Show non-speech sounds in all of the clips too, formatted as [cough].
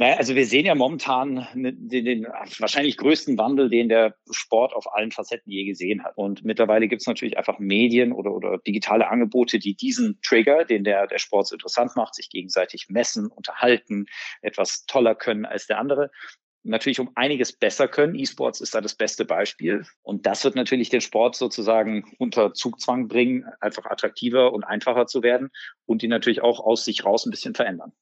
Naja, also wir sehen ja momentan den, den, wahrscheinlich größten Wandel, den der Sport auf allen Facetten je gesehen hat. Und mittlerweile gibt es natürlich einfach Medien oder, oder digitale Angebote, die diesen Trigger, den der, der Sport so interessant macht, sich gegenseitig messen, unterhalten, etwas toller können als der andere natürlich um einiges besser können. E-Sports ist da das beste Beispiel. Und das wird natürlich den Sport sozusagen unter Zugzwang bringen, einfach attraktiver und einfacher zu werden und die natürlich auch aus sich raus ein bisschen verändern.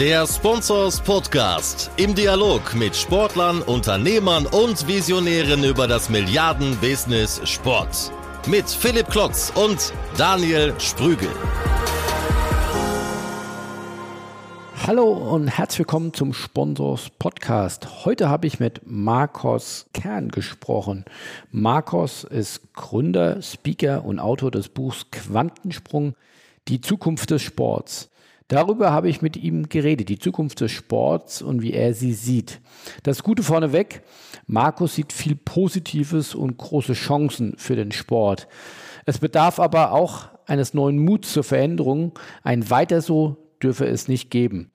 Der Sponsors Podcast im Dialog mit Sportlern, Unternehmern und Visionären über das Milliarden-Business Sport. Mit Philipp Klotz und Daniel Sprügel. Hallo und herzlich willkommen zum Sponsors Podcast. Heute habe ich mit Marcos Kern gesprochen. Marcos ist Gründer, Speaker und Autor des Buchs Quantensprung, die Zukunft des Sports. Darüber habe ich mit ihm geredet, die Zukunft des Sports und wie er sie sieht. Das Gute vorneweg, Markus sieht viel Positives und große Chancen für den Sport. Es bedarf aber auch eines neuen Muts zur Veränderung. Ein weiter so dürfe es nicht geben.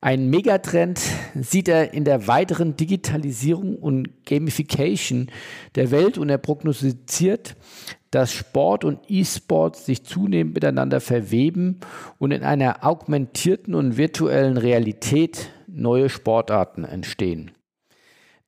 Ein Megatrend sieht er in der weiteren Digitalisierung und Gamification der Welt und er prognostiziert, dass Sport und E-Sport sich zunehmend miteinander verweben und in einer augmentierten und virtuellen Realität neue Sportarten entstehen.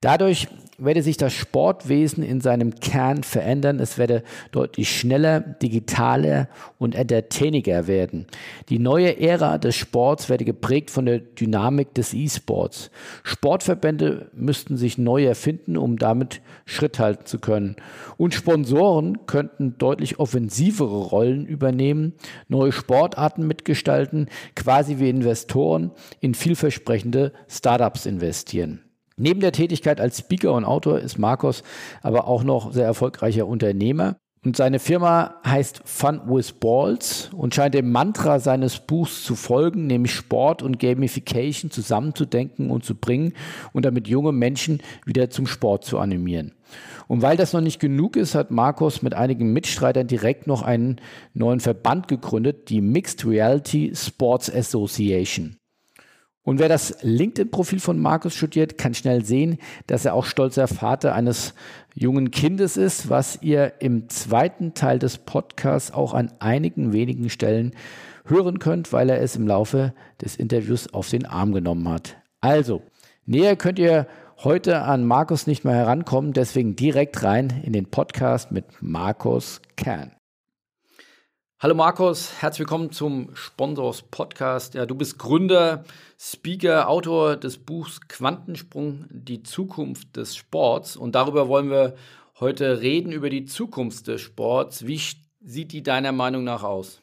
Dadurch werde sich das Sportwesen in seinem Kern verändern. Es werde deutlich schneller, digitaler und entertainiger werden. Die neue Ära des Sports werde geprägt von der Dynamik des E-Sports. Sportverbände müssten sich neu erfinden, um damit Schritt halten zu können. Und Sponsoren könnten deutlich offensivere Rollen übernehmen, neue Sportarten mitgestalten, quasi wie Investoren in vielversprechende Startups investieren. Neben der Tätigkeit als Speaker und Autor ist Marcos aber auch noch sehr erfolgreicher Unternehmer. Und seine Firma heißt Fun with Balls und scheint dem Mantra seines Buchs zu folgen, nämlich Sport und Gamification zusammenzudenken und zu bringen und damit junge Menschen wieder zum Sport zu animieren. Und weil das noch nicht genug ist, hat Marcos mit einigen Mitstreitern direkt noch einen neuen Verband gegründet, die Mixed Reality Sports Association. Und wer das LinkedIn-Profil von Markus studiert, kann schnell sehen, dass er auch stolzer Vater eines jungen Kindes ist, was ihr im zweiten Teil des Podcasts auch an einigen wenigen Stellen hören könnt, weil er es im Laufe des Interviews auf den Arm genommen hat. Also, näher könnt ihr heute an Markus nicht mehr herankommen, deswegen direkt rein in den Podcast mit Markus Kern. Hallo Markus, herzlich willkommen zum Sponsors Podcast. Ja, du bist Gründer, Speaker, Autor des Buchs Quantensprung, die Zukunft des Sports. Und darüber wollen wir heute reden, über die Zukunft des Sports. Wie sieht die deiner Meinung nach aus?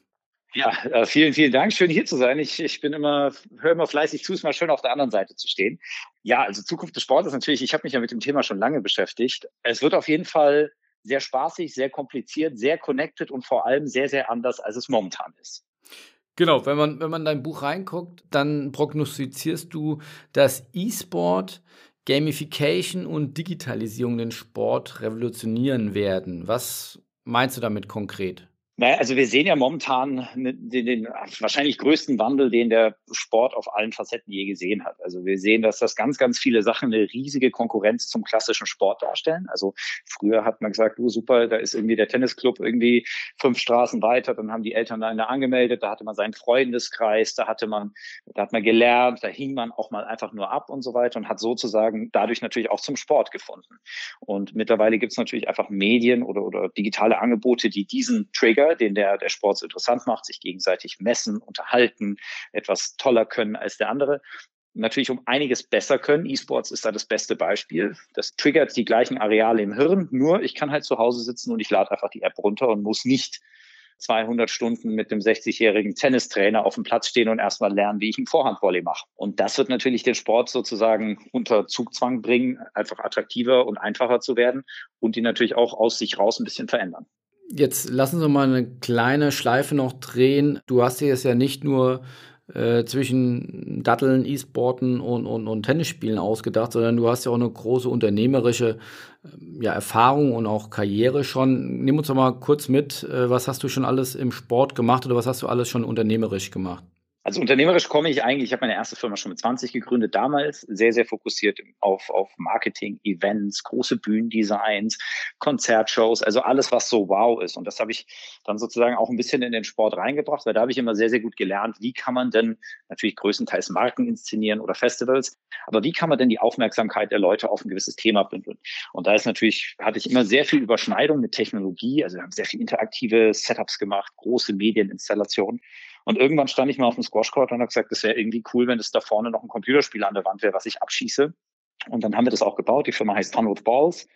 Ja, äh, vielen, vielen Dank. Schön hier zu sein. Ich, ich bin immer, höre immer fleißig zu, es mal schön auf der anderen Seite zu stehen. Ja, also Zukunft des Sports ist natürlich, ich habe mich ja mit dem Thema schon lange beschäftigt. Es wird auf jeden Fall sehr spaßig, sehr kompliziert, sehr connected und vor allem sehr, sehr anders, als es momentan ist. Genau, wenn man, wenn man dein Buch reinguckt, dann prognostizierst du, dass E-Sport, Gamification und Digitalisierung den Sport revolutionieren werden. Was meinst du damit konkret? Naja, also wir sehen ja momentan den, den, wahrscheinlich größten Wandel, den der Sport auf allen Facetten je gesehen hat. Also wir sehen, dass das ganz, ganz viele Sachen eine riesige Konkurrenz zum klassischen Sport darstellen. Also früher hat man gesagt, du super, da ist irgendwie der Tennisclub irgendwie fünf Straßen weiter, dann haben die Eltern da angemeldet, da hatte man seinen Freundeskreis, da hatte man, da hat man gelernt, da hing man auch mal einfach nur ab und so weiter und hat sozusagen dadurch natürlich auch zum Sport gefunden. Und mittlerweile gibt es natürlich einfach Medien oder, oder digitale Angebote, die diesen Trigger den der, der Sport so interessant macht, sich gegenseitig messen, unterhalten, etwas toller können als der andere natürlich um einiges besser können. E-Sports ist da das beste Beispiel. Das triggert die gleichen Areale im Hirn, nur ich kann halt zu Hause sitzen und ich lade einfach die App runter und muss nicht 200 Stunden mit dem 60-jährigen Tennistrainer auf dem Platz stehen und erstmal lernen, wie ich einen Vorhandvolley mache. Und das wird natürlich den Sport sozusagen unter Zugzwang bringen, einfach attraktiver und einfacher zu werden und ihn natürlich auch aus sich raus ein bisschen verändern. Jetzt lassen Sie mal eine kleine Schleife noch drehen. Du hast dir jetzt ja nicht nur äh, zwischen Datteln, E-Sporten und, und, und Tennisspielen ausgedacht, sondern du hast ja auch eine große unternehmerische äh, ja, Erfahrung und auch Karriere schon. Nimm uns doch mal kurz mit, äh, was hast du schon alles im Sport gemacht oder was hast du alles schon unternehmerisch gemacht? Also unternehmerisch komme ich eigentlich, ich habe meine erste Firma schon mit 20 gegründet, damals sehr, sehr fokussiert auf, auf Marketing, Events, große Bühnendesigns, Konzertshows, also alles, was so wow ist. Und das habe ich dann sozusagen auch ein bisschen in den Sport reingebracht, weil da habe ich immer sehr, sehr gut gelernt, wie kann man denn natürlich größtenteils Marken inszenieren oder Festivals, aber wie kann man denn die Aufmerksamkeit der Leute auf ein gewisses Thema bündeln? Und da ist natürlich, hatte ich immer sehr viel Überschneidung mit Technologie, also wir haben sehr viel interaktive Setups gemacht, große Medieninstallationen. Und irgendwann stand ich mal auf dem Squashcourt und habe gesagt, das wäre irgendwie cool, wenn es da vorne noch ein Computerspiel an der Wand wäre, was ich abschieße. Und dann haben wir das auch gebaut. Die Firma heißt On with Balls.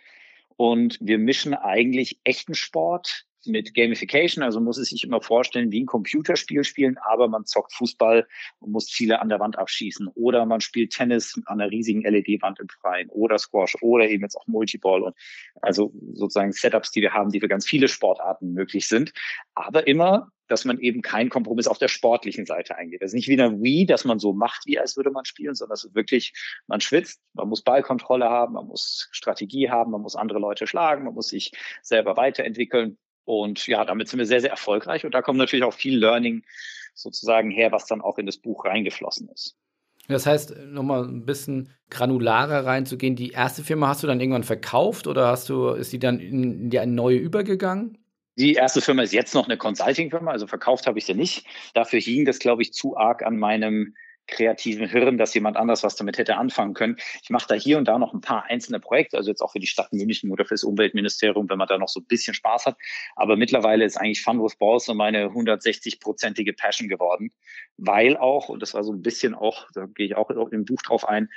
Und wir mischen eigentlich echten Sport mit Gamification. Also muss es sich immer vorstellen, wie ein Computerspiel spielen, aber man zockt Fußball und muss Ziele an der Wand abschießen. Oder man spielt Tennis an einer riesigen LED-Wand im Freien oder Squash oder eben jetzt auch Multiball und also sozusagen Setups, die wir haben, die für ganz viele Sportarten möglich sind. Aber immer dass man eben keinen Kompromiss auf der sportlichen Seite eingeht. Das ist nicht wie eine Wii, dass man so macht, wie als würde man spielen, sondern es ist wirklich, man schwitzt, man muss Ballkontrolle haben, man muss Strategie haben, man muss andere Leute schlagen, man muss sich selber weiterentwickeln. Und ja, damit sind wir sehr, sehr erfolgreich. Und da kommt natürlich auch viel Learning sozusagen her, was dann auch in das Buch reingeflossen ist. Das heißt, nochmal ein bisschen granularer reinzugehen. Die erste Firma hast du dann irgendwann verkauft oder hast du, ist die dann in die eine neue übergegangen? Die erste Firma ist jetzt noch eine Consulting-Firma, also verkauft habe ich sie nicht. Dafür hing das, glaube ich, zu arg an meinem kreativen Hirn, dass jemand anders was damit hätte anfangen können. Ich mache da hier und da noch ein paar einzelne Projekte, also jetzt auch für die Stadt München oder für das Umweltministerium, wenn man da noch so ein bisschen Spaß hat. Aber mittlerweile ist eigentlich Fun with Balls so meine 160-prozentige Passion geworden, weil auch, und das war so ein bisschen auch, da gehe ich auch im Buch drauf ein,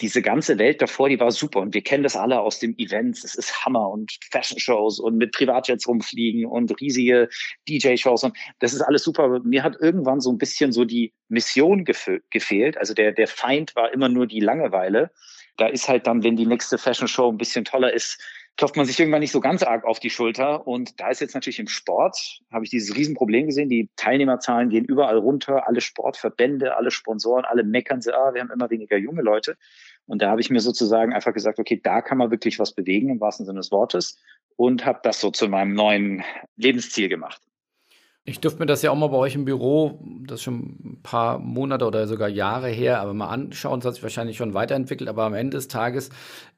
diese ganze Welt davor, die war super. Und wir kennen das alle aus dem Events. Es ist Hammer und Fashion-Shows und mit Privatjets rumfliegen und riesige DJ-Shows. Und das ist alles super. Mir hat irgendwann so ein bisschen so die Mission gefehlt. Also der, der Feind war immer nur die Langeweile. Da ist halt dann, wenn die nächste Fashion-Show ein bisschen toller ist, klopft man sich irgendwann nicht so ganz arg auf die Schulter. Und da ist jetzt natürlich im Sport, habe ich dieses Riesenproblem gesehen. Die Teilnehmerzahlen gehen überall runter. Alle Sportverbände, alle Sponsoren, alle meckern sie, ah, wir haben immer weniger junge Leute. Und da habe ich mir sozusagen einfach gesagt, okay, da kann man wirklich was bewegen im wahrsten Sinne des Wortes und habe das so zu meinem neuen Lebensziel gemacht. Ich dürfte mir das ja auch mal bei euch im Büro, das ist schon ein paar Monate oder sogar Jahre her, aber mal anschauen. Es hat sich wahrscheinlich schon weiterentwickelt, aber am Ende des Tages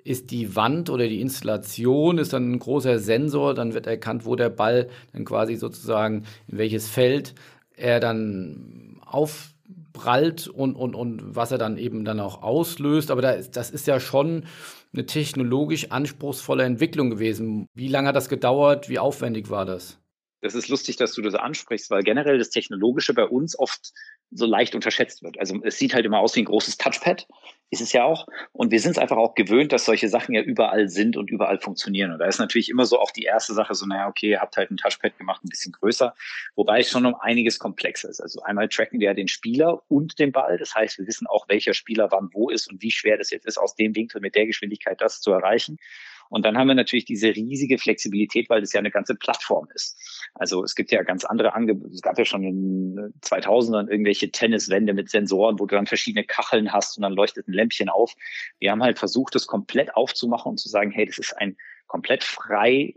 ist die Wand oder die Installation ist dann ein großer Sensor, dann wird erkannt, wo der Ball dann quasi sozusagen in welches Feld er dann auf prallt und, und, und was er dann eben dann auch auslöst. Aber da ist, das ist ja schon eine technologisch anspruchsvolle Entwicklung gewesen. Wie lange hat das gedauert? Wie aufwendig war das? Das ist lustig, dass du das ansprichst, weil generell das Technologische bei uns oft so leicht unterschätzt wird. Also es sieht halt immer aus wie ein großes Touchpad, ist es ja auch. Und wir sind es einfach auch gewöhnt, dass solche Sachen ja überall sind und überall funktionieren. Und da ist natürlich immer so auch die erste Sache so, naja, okay, ihr habt halt ein Touchpad gemacht, ein bisschen größer, wobei es schon um einiges komplexer ist. Also einmal tracken wir ja den Spieler und den Ball. Das heißt, wir wissen auch, welcher Spieler wann wo ist und wie schwer das jetzt ist, aus dem Winkel mit der Geschwindigkeit das zu erreichen. Und dann haben wir natürlich diese riesige Flexibilität, weil das ja eine ganze Plattform ist. Also es gibt ja ganz andere Angebote. Es gab ja schon in 2000ern irgendwelche Tenniswände mit Sensoren, wo du dann verschiedene Kacheln hast und dann leuchtet ein Lämpchen auf. Wir haben halt versucht, das komplett aufzumachen und zu sagen, hey, das ist ein komplett frei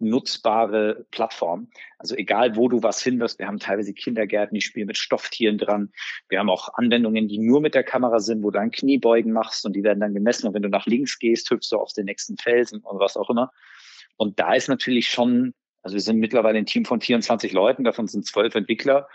nutzbare Plattform. Also egal, wo du was findest, wir haben teilweise Kindergärten, die spielen mit Stofftieren dran. Wir haben auch Anwendungen, die nur mit der Kamera sind, wo du ein Kniebeugen machst und die werden dann gemessen. Und wenn du nach links gehst, hüpfst du auf den nächsten Felsen und was auch immer. Und da ist natürlich schon, also wir sind mittlerweile ein Team von 24 Leuten, davon sind zwölf Entwickler,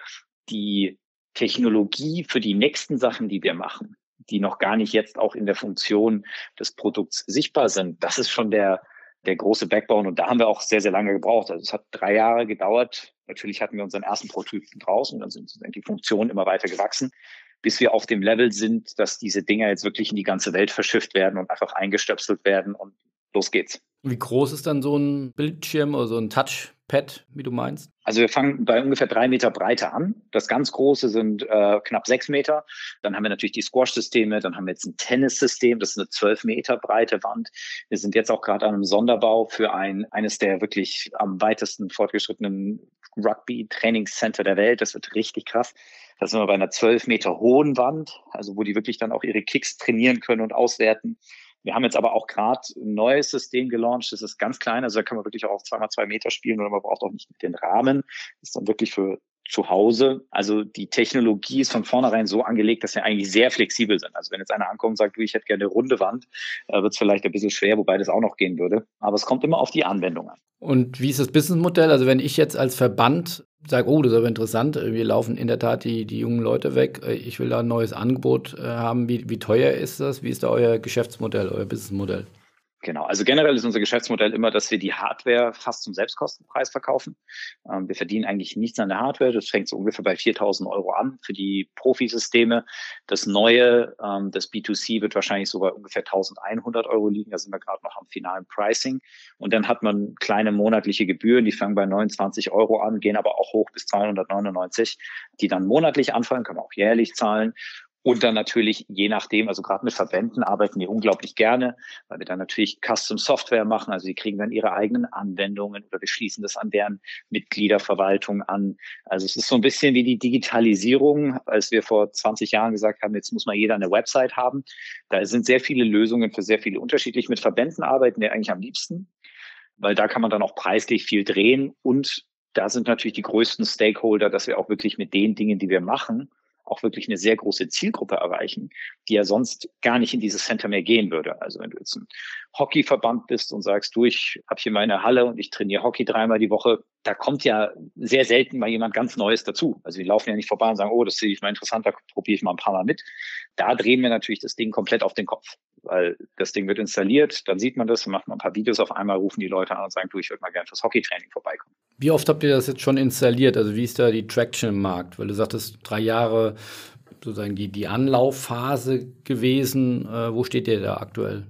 die Technologie für die nächsten Sachen, die wir machen, die noch gar nicht jetzt auch in der Funktion des Produkts sichtbar sind. Das ist schon der, der große Backbone. Und da haben wir auch sehr, sehr lange gebraucht. Also es hat drei Jahre gedauert. Natürlich hatten wir unseren ersten Prototypen draußen, dann sind die Funktionen immer weiter gewachsen, bis wir auf dem Level sind, dass diese Dinger jetzt wirklich in die ganze Welt verschifft werden und einfach eingestöpselt werden und los geht's. Wie groß ist dann so ein Bildschirm oder so ein Touchpad, wie du meinst? Also wir fangen bei ungefähr drei Meter Breite an. Das ganz große sind äh, knapp sechs Meter. Dann haben wir natürlich die Squash-Systeme. Dann haben wir jetzt ein Tennissystem. Das ist eine zwölf Meter breite Wand. Wir sind jetzt auch gerade an einem Sonderbau für ein eines der wirklich am weitesten fortgeschrittenen Rugby-Trainingscenter der Welt. Das wird richtig krass. Da sind wir bei einer zwölf Meter hohen Wand, also wo die wirklich dann auch ihre Kicks trainieren können und auswerten. Wir haben jetzt aber auch gerade ein neues System gelauncht. Das ist ganz klein, also da kann man wirklich auch auf zweimal zwei Meter spielen oder man braucht auch nicht den Rahmen. Das ist dann wirklich für zu Hause. Also die Technologie ist von vornherein so angelegt, dass wir eigentlich sehr flexibel sind. Also wenn jetzt einer ankommt und sagt, du, ich hätte gerne eine runde Wand, äh, wird es vielleicht ein bisschen schwer, wobei das auch noch gehen würde. Aber es kommt immer auf die Anwendung an. Und wie ist das Businessmodell? Also wenn ich jetzt als Verband sage, oh, das ist aber interessant, wir laufen in der Tat die, die jungen Leute weg, äh, ich will da ein neues Angebot äh, haben, wie, wie teuer ist das? Wie ist da euer Geschäftsmodell, euer Businessmodell? Genau, also generell ist unser Geschäftsmodell immer, dass wir die Hardware fast zum Selbstkostenpreis verkaufen. Ähm, wir verdienen eigentlich nichts an der Hardware. Das fängt so ungefähr bei 4.000 Euro an für die Profisysteme. Das neue, ähm, das B2C wird wahrscheinlich so bei ungefähr 1.100 Euro liegen. Da sind wir gerade noch am finalen Pricing. Und dann hat man kleine monatliche Gebühren, die fangen bei 29 Euro an, gehen aber auch hoch bis 299, die dann monatlich anfangen, kann man auch jährlich zahlen. Und dann natürlich, je nachdem, also gerade mit Verbänden arbeiten wir unglaublich gerne, weil wir dann natürlich Custom Software machen. Also die kriegen dann ihre eigenen Anwendungen oder wir schließen das an deren Mitgliederverwaltung an. Also es ist so ein bisschen wie die Digitalisierung, als wir vor 20 Jahren gesagt haben, jetzt muss mal jeder eine Website haben. Da sind sehr viele Lösungen für sehr viele unterschiedlich. Mit Verbänden arbeiten wir eigentlich am liebsten, weil da kann man dann auch preislich viel drehen und da sind natürlich die größten Stakeholder, dass wir auch wirklich mit den Dingen, die wir machen, auch wirklich eine sehr große Zielgruppe erreichen, die ja sonst gar nicht in dieses Center mehr gehen würde. Also wenn du jetzt ein Hockeyverband bist und sagst, du, ich habe hier meine Halle und ich trainiere Hockey dreimal die Woche, da kommt ja sehr selten mal jemand ganz Neues dazu. Also die laufen ja nicht vorbei und sagen, oh, das sehe ich mal interessant, da probiere ich mal ein paar Mal mit. Da drehen wir natürlich das Ding komplett auf den Kopf, weil das Ding wird installiert, dann sieht man das, macht man ein paar Videos auf einmal, rufen die Leute an und sagen, du, ich würde mal gerne fürs Hockeytraining vorbeikommen. Wie oft habt ihr das jetzt schon installiert? Also wie ist da die Traction im Markt? Weil du sagtest, drei Jahre sozusagen die, die Anlaufphase gewesen. Äh, wo steht ihr da aktuell?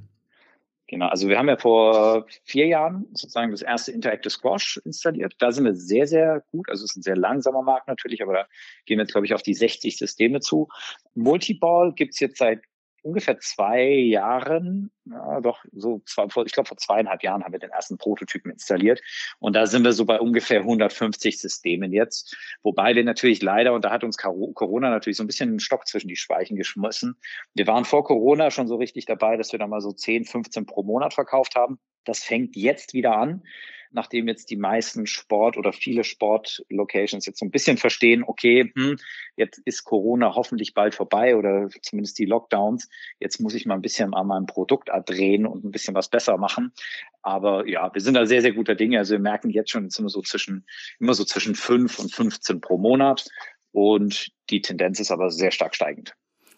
Genau, also wir haben ja vor vier Jahren sozusagen das erste Interactive Squash installiert. Da sind wir sehr, sehr gut. Also es ist ein sehr langsamer Markt natürlich, aber da gehen wir jetzt, glaube ich, auf die 60 Systeme zu. Multiball gibt's jetzt seit ungefähr zwei Jahren, ja, doch so, zwei, ich glaube vor zweieinhalb Jahren haben wir den ersten Prototypen installiert und da sind wir so bei ungefähr 150 Systemen jetzt, wobei wir natürlich leider, und da hat uns Corona natürlich so ein bisschen einen Stock zwischen die Speichen geschmissen. Wir waren vor Corona schon so richtig dabei, dass wir da mal so 10, 15 pro Monat verkauft haben. Das fängt jetzt wieder an nachdem jetzt die meisten Sport oder viele Sportlocations jetzt so ein bisschen verstehen, okay, hm, jetzt ist Corona hoffentlich bald vorbei oder zumindest die Lockdowns. Jetzt muss ich mal ein bisschen an meinem Produkt drehen und ein bisschen was besser machen. Aber ja, wir sind da sehr, sehr guter Dinge. Also wir merken jetzt schon, jetzt sind so zwischen, immer so zwischen fünf und 15 pro Monat. Und die Tendenz ist aber sehr stark steigend.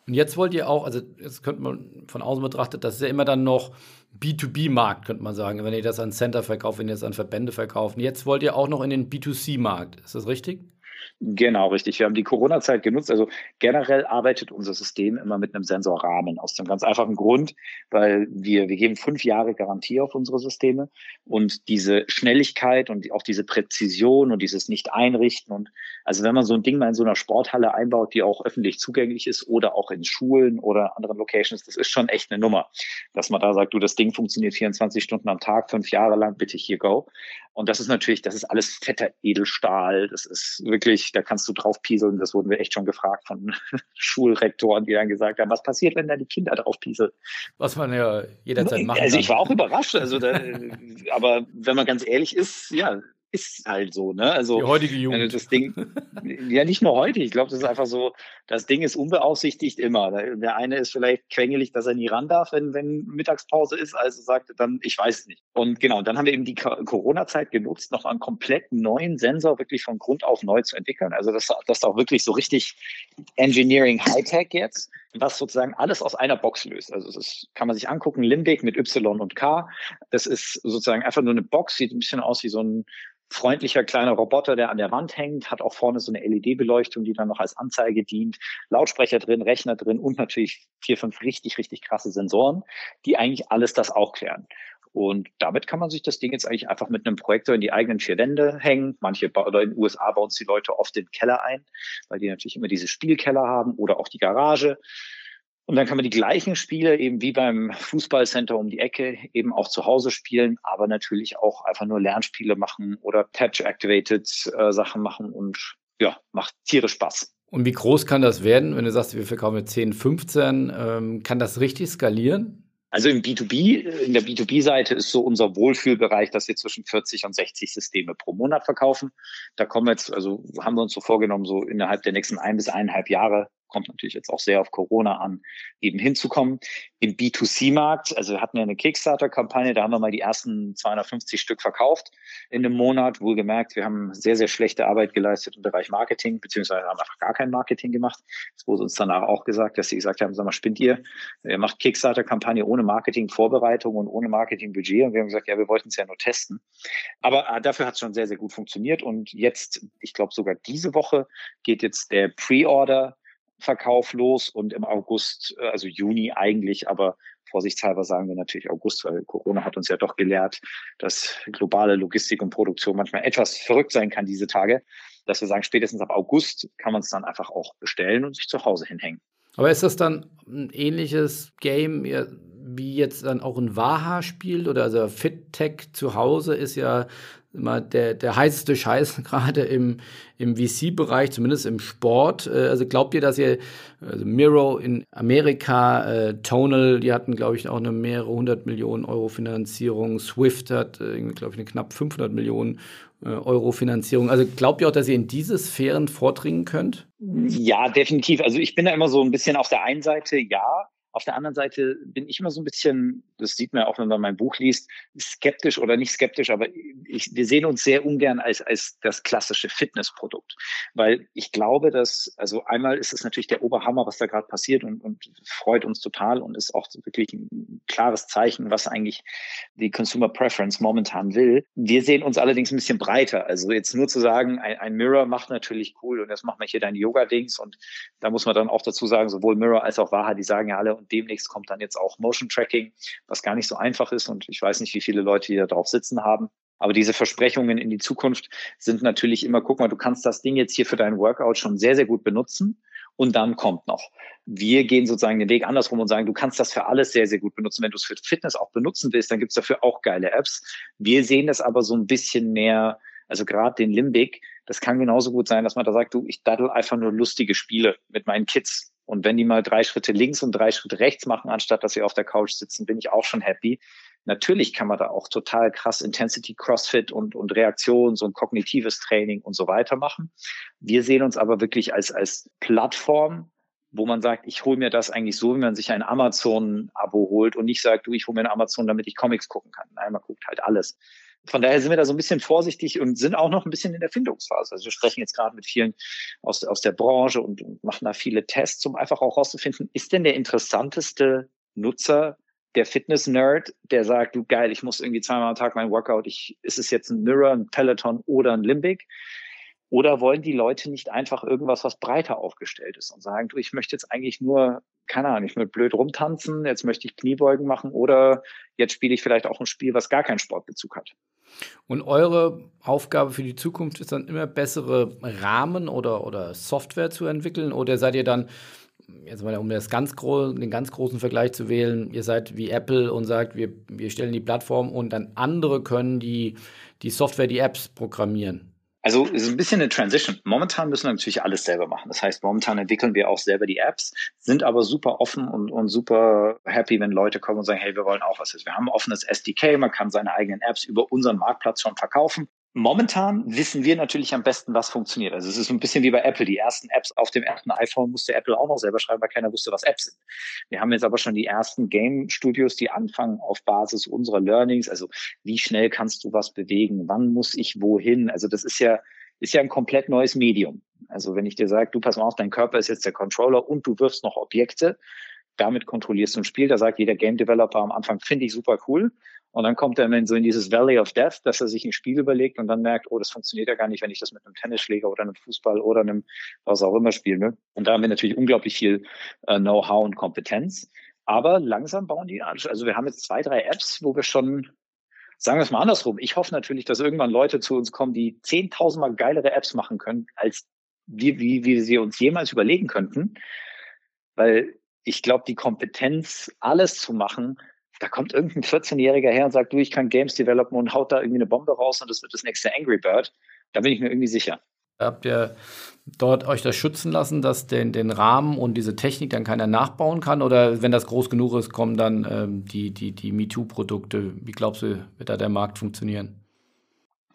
Und jetzt wollt ihr auch, also jetzt könnte man von außen betrachtet, das ist ja immer dann noch B2B-Markt, könnte man sagen, wenn ihr das an Center verkauft, wenn ihr das an Verbände verkauft. Jetzt wollt ihr auch noch in den B2C-Markt. Ist das richtig? Genau, richtig. Wir haben die Corona-Zeit genutzt. Also generell arbeitet unser System immer mit einem Sensorrahmen aus dem ganz einfachen Grund, weil wir, wir geben fünf Jahre Garantie auf unsere Systeme und diese Schnelligkeit und auch diese Präzision und dieses Nicht-Einrichten und also wenn man so ein Ding mal in so einer Sporthalle einbaut, die auch öffentlich zugänglich ist oder auch in Schulen oder anderen Locations, das ist schon echt eine Nummer, dass man da sagt, du, das Ding funktioniert 24 Stunden am Tag, fünf Jahre lang, bitte hier go. Und das ist natürlich, das ist alles fetter Edelstahl, das ist wirklich da kannst du drauf pieseln. Das wurden wir echt schon gefragt von [laughs] Schulrektoren, die dann gesagt haben, was passiert, wenn da die Kinder drauf pieseln? Was man ja jederzeit machen Also ich war auch überrascht. Also da, aber wenn man ganz ehrlich ist, ja, ist halt so, ne? Also die heutige Jugend. Das Ding, [laughs] ja nicht nur heute. Ich glaube, das ist einfach so. Das Ding ist unbeaufsichtigt immer. Der eine ist vielleicht quengelig, dass er nie ran darf, wenn wenn Mittagspause ist. Also sagt dann, ich weiß nicht. Und genau, dann haben wir eben die Corona-Zeit genutzt, noch einen komplett neuen Sensor wirklich von Grund auf neu zu entwickeln. Also das, das ist auch wirklich so richtig Engineering Hightech jetzt, was sozusagen alles aus einer Box löst. Also das kann man sich angucken. Limbic mit Y und K. Das ist sozusagen einfach nur eine Box, sieht ein bisschen aus wie so ein freundlicher kleiner Roboter, der an der Wand hängt, hat auch vorne so eine LED-Beleuchtung, die dann noch als Anzeige dient, Lautsprecher drin, Rechner drin und natürlich vier, fünf richtig, richtig krasse Sensoren, die eigentlich alles das auch klären. Und damit kann man sich das Ding jetzt eigentlich einfach mit einem Projektor in die eigenen vier Wände hängen. Manche oder in den USA bauen es die Leute oft den Keller ein, weil die natürlich immer diese Spielkeller haben oder auch die Garage. Und dann kann man die gleichen Spiele eben wie beim Fußballcenter um die Ecke eben auch zu Hause spielen, aber natürlich auch einfach nur Lernspiele machen oder Patch-Activated äh, Sachen machen und ja, macht tierisch Spaß. Und wie groß kann das werden, wenn du sagst, wir verkaufen jetzt 10, 15? Ähm, kann das richtig skalieren? Also im B2B, in der B2B-Seite ist so unser Wohlfühlbereich, dass wir zwischen 40 und 60 Systeme pro Monat verkaufen. Da kommen wir jetzt, also haben wir uns so vorgenommen, so innerhalb der nächsten ein bis eineinhalb Jahre kommt natürlich jetzt auch sehr auf Corona an, eben hinzukommen. Im B2C-Markt, also wir hatten ja eine Kickstarter-Kampagne, da haben wir mal die ersten 250 Stück verkauft in einem Monat. Wohlgemerkt, wir haben sehr, sehr schlechte Arbeit geleistet im Bereich Marketing, beziehungsweise haben einfach gar kein Marketing gemacht. Das wurde uns danach auch gesagt, dass sie gesagt haben, sag mal, spinnt ihr? Ihr macht Kickstarter-Kampagne ohne Marketing-Vorbereitung und ohne Marketing-Budget. Und wir haben gesagt, ja, wir wollten es ja nur testen. Aber äh, dafür hat es schon sehr, sehr gut funktioniert. Und jetzt, ich glaube sogar diese Woche geht jetzt der Pre-Order Verkauf los und im August, äh, also Juni eigentlich, aber vorsichtshalber sagen wir natürlich August, weil Corona hat uns ja doch gelehrt, dass globale Logistik und Produktion manchmal etwas verrückt sein kann diese Tage, dass wir sagen, spätestens ab August kann man es dann einfach auch bestellen und sich zu Hause hinhängen. Aber ist das dann ein ähnliches Game, wie jetzt dann auch ein Waha spielt oder also FitTech zu Hause ist ja immer der, der heißeste Scheiß [laughs] gerade im, im VC-Bereich, zumindest im Sport. Äh, also glaubt ihr, dass ihr, also Miro in Amerika, äh, Tonal, die hatten, glaube ich, auch eine mehrere hundert Millionen Euro Finanzierung. Swift hat, äh, glaube ich, eine knapp 500 Millionen äh, Euro Finanzierung. Also glaubt ihr auch, dass ihr in diese Sphären vordringen könnt? Ja, definitiv. Also ich bin da immer so ein bisschen auf der einen Seite, ja. Auf der anderen Seite bin ich immer so ein bisschen, das sieht man auch, wenn man mein Buch liest, skeptisch oder nicht skeptisch, aber ich, wir sehen uns sehr ungern als, als das klassische Fitnessprodukt. Weil ich glaube, dass, also einmal ist es natürlich der Oberhammer, was da gerade passiert und, und freut uns total und ist auch wirklich ein klares Zeichen, was eigentlich die Consumer Preference momentan will. Wir sehen uns allerdings ein bisschen breiter. Also jetzt nur zu sagen, ein, ein Mirror macht natürlich cool und jetzt machen wir hier dein Yoga-Dings und da muss man dann auch dazu sagen, sowohl Mirror als auch Waha, die sagen ja alle, und demnächst kommt dann jetzt auch Motion Tracking, was gar nicht so einfach ist. Und ich weiß nicht, wie viele Leute hier drauf sitzen haben. Aber diese Versprechungen in die Zukunft sind natürlich immer, guck mal, du kannst das Ding jetzt hier für deinen Workout schon sehr, sehr gut benutzen. Und dann kommt noch. Wir gehen sozusagen den Weg andersrum und sagen, du kannst das für alles sehr, sehr gut benutzen. Wenn du es für Fitness auch benutzen willst, dann gibt es dafür auch geile Apps. Wir sehen das aber so ein bisschen mehr, also gerade den Limbic, das kann genauso gut sein, dass man da sagt, du, ich daddel einfach nur lustige Spiele mit meinen Kids. Und wenn die mal drei Schritte links und drei Schritte rechts machen, anstatt dass sie auf der Couch sitzen, bin ich auch schon happy. Natürlich kann man da auch total krass Intensity Crossfit und, und Reaktions- und kognitives Training und so weiter machen. Wir sehen uns aber wirklich als, als Plattform, wo man sagt, ich hole mir das eigentlich so, wie man sich ein Amazon-Abo holt und nicht sagt, du, ich hole mir ein Amazon, damit ich Comics gucken kann. Nein, man guckt halt alles von daher sind wir da so ein bisschen vorsichtig und sind auch noch ein bisschen in der Findungsphase. Also wir sprechen jetzt gerade mit vielen aus, aus der Branche und, und machen da viele Tests, um einfach auch rauszufinden, ist denn der interessanteste Nutzer der Fitness-Nerd, der sagt, du geil, ich muss irgendwie zweimal am Tag mein Workout, ich, ist es jetzt ein Mirror, ein Peloton oder ein Limbic? Oder wollen die Leute nicht einfach irgendwas, was breiter aufgestellt ist und sagen, du, ich möchte jetzt eigentlich nur, keine Ahnung, ich möchte blöd rumtanzen, jetzt möchte ich Kniebeugen machen oder jetzt spiele ich vielleicht auch ein Spiel, was gar keinen Sportbezug hat. Und eure Aufgabe für die Zukunft ist dann immer bessere Rahmen oder, oder Software zu entwickeln? Oder seid ihr dann, jetzt mal um das ganz den ganz großen Vergleich zu wählen, ihr seid wie Apple und sagt, wir, wir stellen die Plattform und dann andere können die, die Software, die Apps programmieren? Also es ist ein bisschen eine Transition. Momentan müssen wir natürlich alles selber machen. Das heißt, momentan entwickeln wir auch selber die Apps, sind aber super offen und, und super happy, wenn Leute kommen und sagen, hey, wir wollen auch was. Wir haben ein offenes SDK, man kann seine eigenen Apps über unseren Marktplatz schon verkaufen. Momentan wissen wir natürlich am besten, was funktioniert. Also es ist ein bisschen wie bei Apple. Die ersten Apps auf dem ersten iPhone musste Apple auch noch selber schreiben, weil keiner wusste, was Apps sind. Wir haben jetzt aber schon die ersten Game Studios, die anfangen auf Basis unserer Learnings. Also wie schnell kannst du was bewegen? Wann muss ich wohin? Also das ist ja, ist ja ein komplett neues Medium. Also wenn ich dir sage, du pass mal auf, dein Körper ist jetzt der Controller und du wirfst noch Objekte, damit kontrollierst du ein Spiel. Da sagt jeder Game Developer am Anfang, finde ich super cool. Und dann kommt er dann so in dieses Valley of Death, dass er sich ein Spiel überlegt und dann merkt, oh, das funktioniert ja gar nicht, wenn ich das mit einem Tennisschläger oder einem Fußball oder einem was auch immer spiele. Und da haben wir natürlich unglaublich viel äh, Know-how und Kompetenz. Aber langsam bauen die an. Also wir haben jetzt zwei, drei Apps, wo wir schon, sagen wir es mal andersrum. Ich hoffe natürlich, dass irgendwann Leute zu uns kommen, die zehntausendmal geilere Apps machen können, als wir, wie, wie sie uns jemals überlegen könnten. Weil ich glaube, die Kompetenz, alles zu machen, da kommt irgendein 14-Jähriger her und sagt, du, ich kann Games developen und haut da irgendwie eine Bombe raus und das wird das nächste Angry Bird. Da bin ich mir irgendwie sicher. Habt ihr dort euch das schützen lassen, dass den, den Rahmen und diese Technik dann keiner nachbauen kann? Oder wenn das groß genug ist, kommen dann ähm, die, die, die MeToo-Produkte? Wie glaubst du, wird da der Markt funktionieren?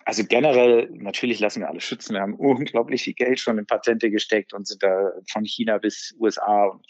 Also generell, natürlich lassen wir alles schützen. Wir haben [laughs] unglaublich viel Geld schon in Patente gesteckt und sind da von China bis USA. Und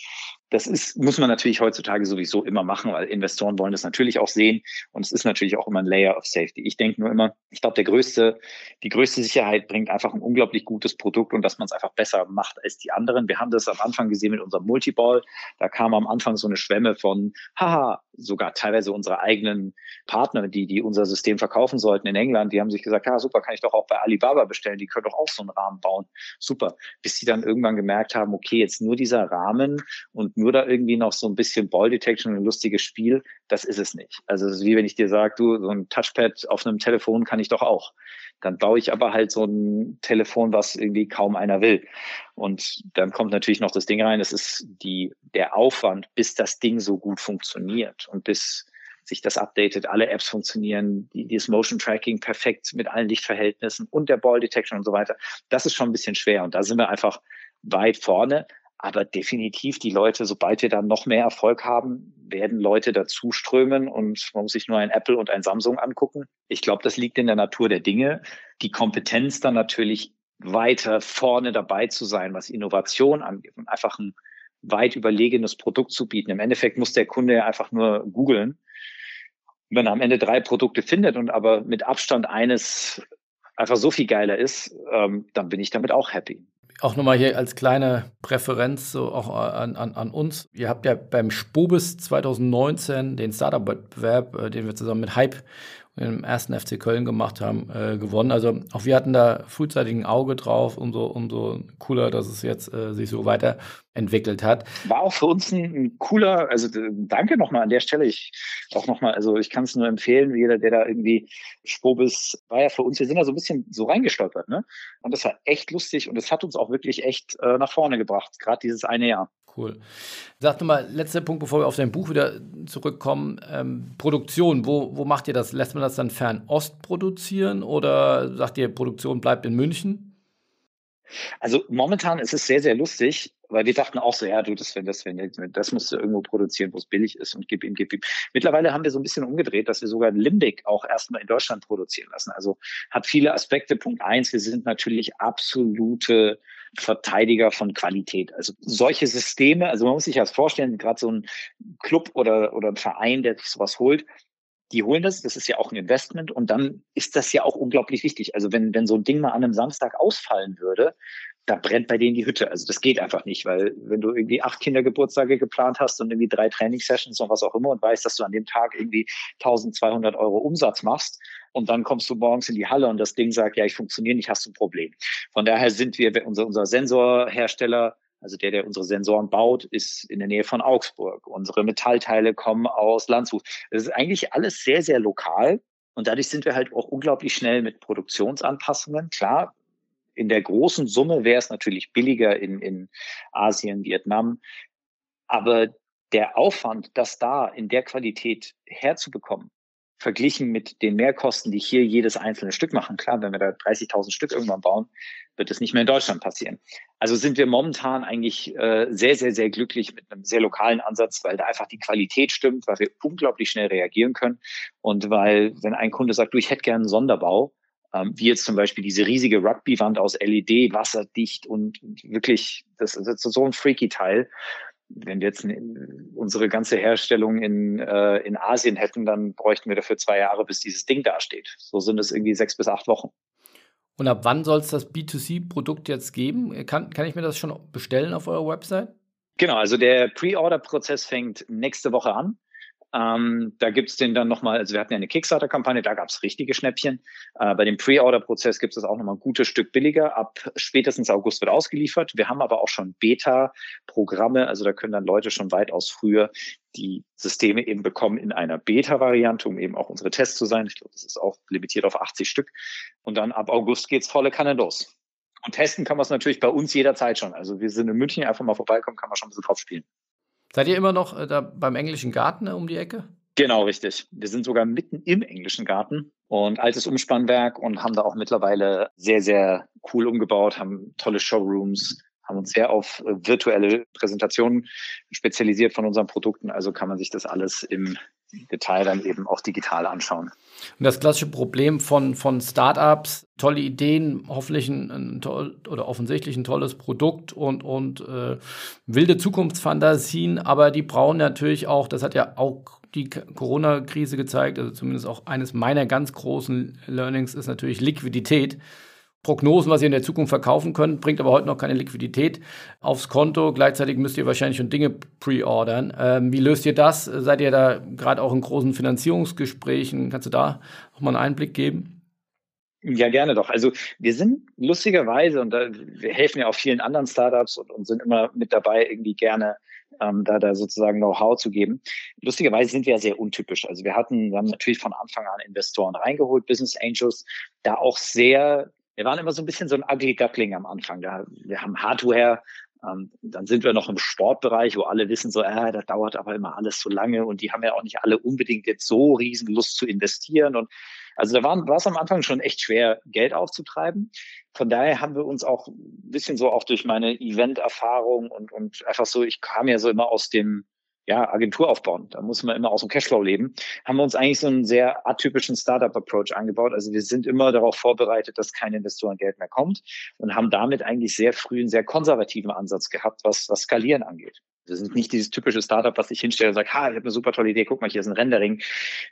das ist, muss man natürlich heutzutage sowieso immer machen, weil Investoren wollen das natürlich auch sehen. Und es ist natürlich auch immer ein Layer of Safety. Ich denke nur immer, ich glaube, der größte, die größte Sicherheit bringt einfach ein unglaublich gutes Produkt und dass man es einfach besser macht als die anderen. Wir haben das am Anfang gesehen mit unserem Multiball. Da kam am Anfang so eine Schwemme von, haha, sogar teilweise unsere eigenen Partner, die, die unser System verkaufen sollten in England, die haben sich gesagt, ja, super, kann ich doch auch bei Alibaba bestellen. Die können doch auch so einen Rahmen bauen. Super. Bis sie dann irgendwann gemerkt haben, okay, jetzt nur dieser Rahmen und nur da irgendwie noch so ein bisschen Ball Detection, ein lustiges Spiel, das ist es nicht. Also es ist wie wenn ich dir sage, du, so ein Touchpad auf einem Telefon kann ich doch auch. Dann baue ich aber halt so ein Telefon, was irgendwie kaum einer will. Und dann kommt natürlich noch das Ding rein, es ist die, der Aufwand, bis das Ding so gut funktioniert und bis sich das updatet, alle Apps funktionieren, die, dieses Motion Tracking perfekt mit allen Lichtverhältnissen und der Ball Detection und so weiter. Das ist schon ein bisschen schwer und da sind wir einfach weit vorne. Aber definitiv die Leute, sobald wir dann noch mehr Erfolg haben, werden Leute dazu strömen und man muss sich nur ein Apple und ein Samsung angucken. Ich glaube, das liegt in der Natur der Dinge. Die Kompetenz dann natürlich weiter vorne dabei zu sein, was Innovation angeht und einfach ein weit überlegenes Produkt zu bieten. Im Endeffekt muss der Kunde ja einfach nur googeln. Wenn er am Ende drei Produkte findet und aber mit Abstand eines einfach so viel geiler ist, ähm, dann bin ich damit auch happy auch nochmal hier als kleine Präferenz so auch an, an, an uns. Ihr habt ja beim Spobis 2019 den Startup-Wettbewerb, äh, den wir zusammen mit Hype im ersten FC Köln gemacht haben, äh, gewonnen. Also auch wir hatten da frühzeitig ein Auge drauf, umso, umso cooler, dass es jetzt äh, sich so weiterentwickelt hat. War auch für uns ein, cooler, also danke nochmal an der Stelle. Ich auch nochmal, also ich kann es nur empfehlen, jeder, der da irgendwie Spobis war ja für uns, wir sind da so ein bisschen so reingestolpert, ne? Und das war echt lustig und es hat uns auch wirklich echt äh, nach vorne gebracht, gerade dieses eine Jahr. Cool. Sag mal, letzter Punkt, bevor wir auf dein Buch wieder zurückkommen. Ähm, Produktion, wo, wo macht ihr das? Lässt man das dann Fernost produzieren oder sagt ihr, Produktion bleibt in München? Also momentan ist es sehr, sehr lustig, weil wir dachten auch so, ja, du, das, wenn das, wenn das musst du irgendwo produzieren, wo es billig ist und gib ihm, gib ihm. Mittlerweile haben wir so ein bisschen umgedreht, dass wir sogar Limbic auch erstmal in Deutschland produzieren lassen. Also hat viele Aspekte. Punkt eins, wir sind natürlich absolute Verteidiger von Qualität. Also solche Systeme, also man muss sich das vorstellen, gerade so ein Club oder, oder ein Verein, der sich sowas holt, die holen das, das ist ja auch ein Investment und dann ist das ja auch unglaublich wichtig. Also wenn, wenn so ein Ding mal an einem Samstag ausfallen würde, da brennt bei denen die Hütte. Also das geht einfach nicht, weil wenn du irgendwie acht Kindergeburtstage geplant hast und irgendwie drei Trainingssessions und was auch immer und weißt, dass du an dem Tag irgendwie 1200 Euro Umsatz machst und dann kommst du morgens in die Halle und das Ding sagt, ja, ich funktioniere nicht, hast du ein Problem. Von daher sind wir, unser, unser Sensorhersteller also der, der unsere Sensoren baut, ist in der Nähe von Augsburg. Unsere Metallteile kommen aus Landshut. Das ist eigentlich alles sehr, sehr lokal. Und dadurch sind wir halt auch unglaublich schnell mit Produktionsanpassungen. Klar, in der großen Summe wäre es natürlich billiger in, in Asien, Vietnam. Aber der Aufwand, das da in der Qualität herzubekommen, verglichen mit den Mehrkosten, die hier jedes einzelne Stück machen. Klar, wenn wir da 30.000 Stück irgendwann bauen, wird es nicht mehr in Deutschland passieren. Also sind wir momentan eigentlich äh, sehr, sehr, sehr glücklich mit einem sehr lokalen Ansatz, weil da einfach die Qualität stimmt, weil wir unglaublich schnell reagieren können und weil, wenn ein Kunde sagt, du, ich hätte gerne einen Sonderbau, ähm, wie jetzt zum Beispiel diese riesige Rugby-Wand aus LED, wasserdicht und wirklich, das, das ist so ein freaky Teil wenn wir jetzt unsere ganze Herstellung in, äh, in Asien hätten, dann bräuchten wir dafür zwei Jahre, bis dieses Ding dasteht. So sind es irgendwie sechs bis acht Wochen. Und ab wann soll es das B2C-Produkt jetzt geben? Kann, kann ich mir das schon bestellen auf eurer Website? Genau, also der Pre-Order-Prozess fängt nächste Woche an. Ähm, da gibt's den dann nochmal, also wir hatten ja eine Kickstarter-Kampagne, da gab's richtige Schnäppchen. Äh, bei dem Pre-Order-Prozess gibt es auch nochmal ein gutes Stück billiger. Ab spätestens August wird ausgeliefert. Wir haben aber auch schon Beta-Programme, also da können dann Leute schon weitaus früher die Systeme eben bekommen in einer Beta-Variante, um eben auch unsere Tests zu sein. Ich glaube, das ist auch limitiert auf 80 Stück. Und dann ab August geht's volle Kanne los. Und testen kann man es natürlich bei uns jederzeit schon. Also wir sind in München, einfach mal vorbeikommen, kann man schon ein bisschen drauf spielen. Seid ihr immer noch äh, da beim englischen Garten äh, um die Ecke? Genau, richtig. Wir sind sogar mitten im englischen Garten und altes Umspannwerk und haben da auch mittlerweile sehr, sehr cool umgebaut, haben tolle Showrooms, haben uns sehr auf äh, virtuelle Präsentationen spezialisiert von unseren Produkten. Also kann man sich das alles im Detail dann eben auch digital anschauen. Und das klassische Problem von, von Startups, tolle Ideen, hoffentlich ein, ein toll oder offensichtlich ein tolles Produkt und, und äh, wilde Zukunftsfantasien, aber die brauchen natürlich auch, das hat ja auch die Corona-Krise gezeigt, also zumindest auch eines meiner ganz großen Learnings ist natürlich Liquidität. Prognosen, was ihr in der Zukunft verkaufen könnt, bringt aber heute noch keine Liquidität aufs Konto. Gleichzeitig müsst ihr wahrscheinlich schon Dinge pre-ordern. Ähm, wie löst ihr das? Seid ihr da gerade auch in großen Finanzierungsgesprächen? Kannst du da noch mal einen Einblick geben? Ja, gerne doch. Also wir sind lustigerweise, und da, wir helfen ja auch vielen anderen Startups und, und sind immer mit dabei, irgendwie gerne ähm, da, da sozusagen Know-how zu geben. Lustigerweise sind wir ja sehr untypisch. Also wir hatten, wir haben natürlich von Anfang an Investoren reingeholt, Business Angels, da auch sehr wir waren immer so ein bisschen so ein ugly duckling am Anfang. Da, wir haben Hardware, ähm, dann sind wir noch im Sportbereich, wo alle wissen so, äh, das dauert aber immer alles so lange und die haben ja auch nicht alle unbedingt jetzt so riesen Lust zu investieren und also da war es am Anfang schon echt schwer, Geld aufzutreiben. Von daher haben wir uns auch ein bisschen so auch durch meine Event-Erfahrung und, und einfach so, ich kam ja so immer aus dem ja, Agentur aufbauen. Da muss man immer aus dem Cashflow leben. Haben wir uns eigentlich so einen sehr atypischen Startup-Approach angebaut. Also wir sind immer darauf vorbereitet, dass kein Investorengeld mehr kommt und haben damit eigentlich sehr früh einen sehr konservativen Ansatz gehabt, was, was Skalieren angeht. Wir sind nicht dieses typische Startup, was ich hinstelle und sage, ha, ich habe eine super tolle Idee, guck mal, hier ist ein Rendering,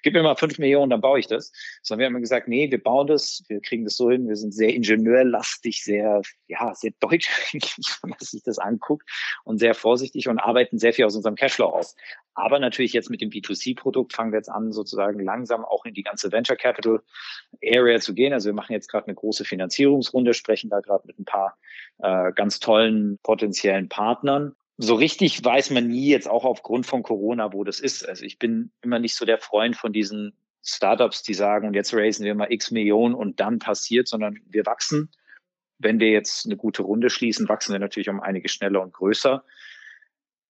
gib mir mal fünf Millionen, dann baue ich das. Sondern wir haben gesagt, nee, wir bauen das, wir kriegen das so hin, wir sind sehr ingenieurlastig, sehr, ja, sehr deutsch [laughs] wenn man sich das anguckt und sehr vorsichtig und arbeiten sehr viel aus unserem Cashflow aus. Aber natürlich jetzt mit dem B2C-Produkt fangen wir jetzt an, sozusagen langsam auch in die ganze Venture Capital Area zu gehen. Also wir machen jetzt gerade eine große Finanzierungsrunde, sprechen da gerade mit ein paar äh, ganz tollen potenziellen Partnern so richtig weiß man nie jetzt auch aufgrund von Corona, wo das ist. Also ich bin immer nicht so der Freund von diesen Startups, die sagen, und jetzt raisen wir mal x Millionen und dann passiert, sondern wir wachsen. Wenn wir jetzt eine gute Runde schließen, wachsen wir natürlich um einige schneller und größer.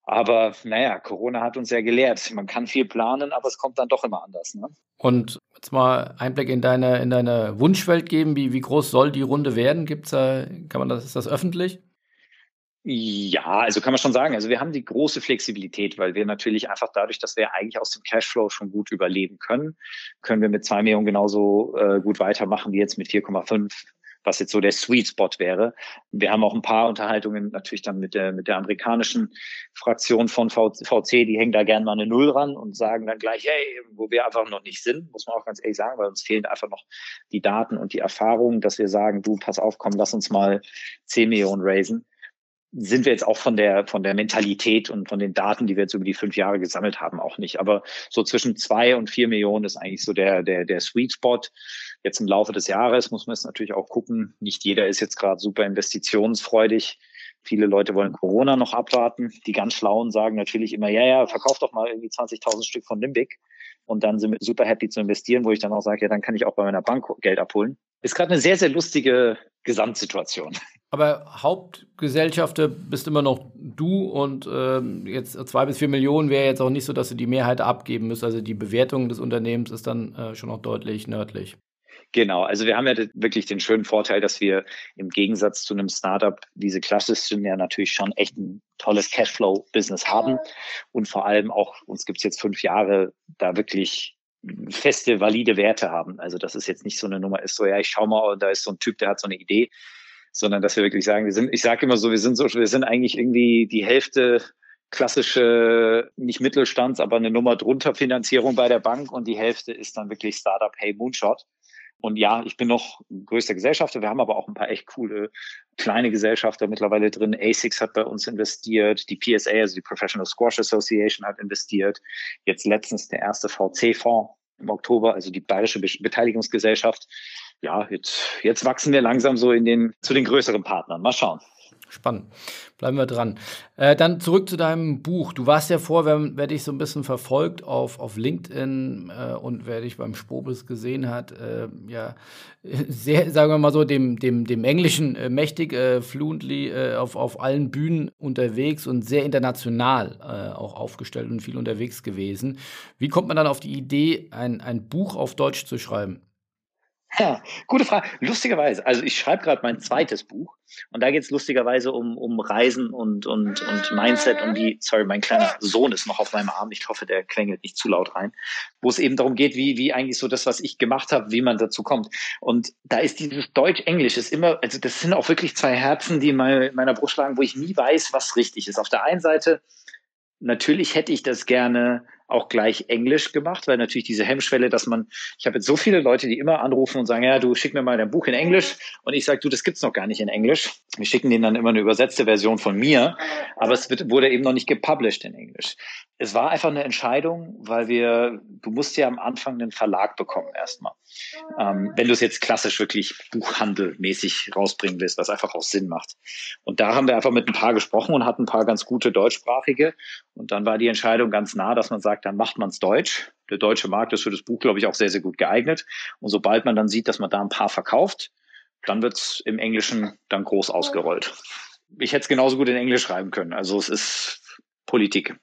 Aber naja, Corona hat uns ja gelehrt. Man kann viel planen, aber es kommt dann doch immer anders. Ne? Und jetzt mal Einblick in deine, in deine Wunschwelt geben. Wie, wie groß soll die Runde werden? Gibt's da, kann man das, ist das öffentlich? Ja, also kann man schon sagen. Also wir haben die große Flexibilität, weil wir natürlich einfach dadurch, dass wir eigentlich aus dem Cashflow schon gut überleben können, können wir mit zwei Millionen genauso äh, gut weitermachen wie jetzt mit 4,5 was jetzt so der Sweet Spot wäre. Wir haben auch ein paar Unterhaltungen natürlich dann mit der, mit der amerikanischen Fraktion von VC, die hängen da gerne mal eine Null ran und sagen dann gleich, hey, wo wir einfach noch nicht sind, muss man auch ganz ehrlich sagen, weil uns fehlen einfach noch die Daten und die Erfahrungen, dass wir sagen, du, pass auf, komm, lass uns mal 10 Millionen raisen sind wir jetzt auch von der, von der Mentalität und von den Daten, die wir jetzt über die fünf Jahre gesammelt haben, auch nicht. Aber so zwischen zwei und vier Millionen ist eigentlich so der, der, der Sweet Spot. Jetzt im Laufe des Jahres muss man es natürlich auch gucken. Nicht jeder ist jetzt gerade super investitionsfreudig. Viele Leute wollen Corona noch abwarten. Die ganz Schlauen sagen natürlich immer, ja, ja, verkauf doch mal irgendwie 20.000 Stück von Limbic. Und dann sind wir super happy zu investieren, wo ich dann auch sage, ja, dann kann ich auch bei meiner Bank Geld abholen. Ist gerade eine sehr, sehr lustige Gesamtsituation. Aber Hauptgesellschafter bist immer noch du und ähm, jetzt zwei bis vier Millionen wäre jetzt auch nicht so, dass du die Mehrheit abgeben müsst. Also die Bewertung des Unternehmens ist dann äh, schon noch deutlich nördlich. Genau, also wir haben ja wirklich den schönen Vorteil, dass wir im Gegensatz zu einem Startup diese klassischen ja natürlich schon echt ein tolles Cashflow-Business haben und vor allem auch, uns gibt es jetzt fünf Jahre, da wirklich feste, valide Werte haben. Also dass es jetzt nicht so eine Nummer ist, so ja, ich schau mal, da ist so ein Typ, der hat so eine Idee, sondern dass wir wirklich sagen, wir sind, ich sage immer so, wir sind so, wir sind eigentlich irgendwie die Hälfte klassische, nicht Mittelstands, aber eine Nummer drunter Finanzierung bei der Bank und die Hälfte ist dann wirklich Startup Hey Moonshot. Und ja, ich bin noch größter Gesellschafter. Wir haben aber auch ein paar echt coole kleine Gesellschafter mittlerweile drin. ASICS hat bei uns investiert. Die PSA, also die Professional Squash Association hat investiert. Jetzt letztens der erste VC-Fonds im Oktober, also die Bayerische Beteiligungsgesellschaft ja, jetzt, jetzt wachsen wir langsam so in den, zu den größeren Partnern. Mal schauen. Spannend. Bleiben wir dran. Äh, dann zurück zu deinem Buch. Du warst ja vor, wer, wer dich so ein bisschen verfolgt auf, auf LinkedIn äh, und wer dich beim Spobis gesehen hat, äh, ja, [laughs] sehr, sagen wir mal so, dem, dem, dem Englischen äh, mächtig, äh, fluently äh, auf, auf allen Bühnen unterwegs und sehr international auch aufgestellt und viel unterwegs gewesen. Wie kommt man dann auf die Idee, ein, ein Buch auf Deutsch zu schreiben? Ja, gute Frage. Lustigerweise, also ich schreibe gerade mein zweites Buch und da geht es lustigerweise um, um Reisen und, und, und Mindset und die, sorry, mein kleiner Sohn ist noch auf meinem Arm, ich hoffe, der quengelt nicht zu laut rein, wo es eben darum geht, wie, wie eigentlich so das, was ich gemacht habe, wie man dazu kommt. Und da ist dieses Deutsch-Englisch ist immer, also das sind auch wirklich zwei Herzen, die in meiner Brust schlagen, wo ich nie weiß, was richtig ist. Auf der einen Seite, natürlich hätte ich das gerne auch gleich Englisch gemacht, weil natürlich diese Hemmschwelle, dass man, ich habe jetzt so viele Leute, die immer anrufen und sagen, ja, du schick mir mal dein Buch in Englisch und ich sage, du, das gibt's noch gar nicht in Englisch. Wir schicken denen dann immer eine übersetzte Version von mir, aber es wird, wurde eben noch nicht gepublished in Englisch. Es war einfach eine Entscheidung, weil wir, du musst ja am Anfang einen Verlag bekommen erstmal. Ähm, wenn du es jetzt klassisch wirklich buchhandelmäßig rausbringen willst, was einfach auch Sinn macht. Und da haben wir einfach mit ein paar gesprochen und hatten ein paar ganz gute deutschsprachige. Und dann war die Entscheidung ganz nah, dass man sagt, sagt, dann macht man es deutsch. Der deutsche Markt ist für das Buch, glaube ich, auch sehr, sehr gut geeignet. Und sobald man dann sieht, dass man da ein paar verkauft, dann wird es im Englischen dann groß ausgerollt. Ich hätte es genauso gut in Englisch schreiben können. Also es ist Politik.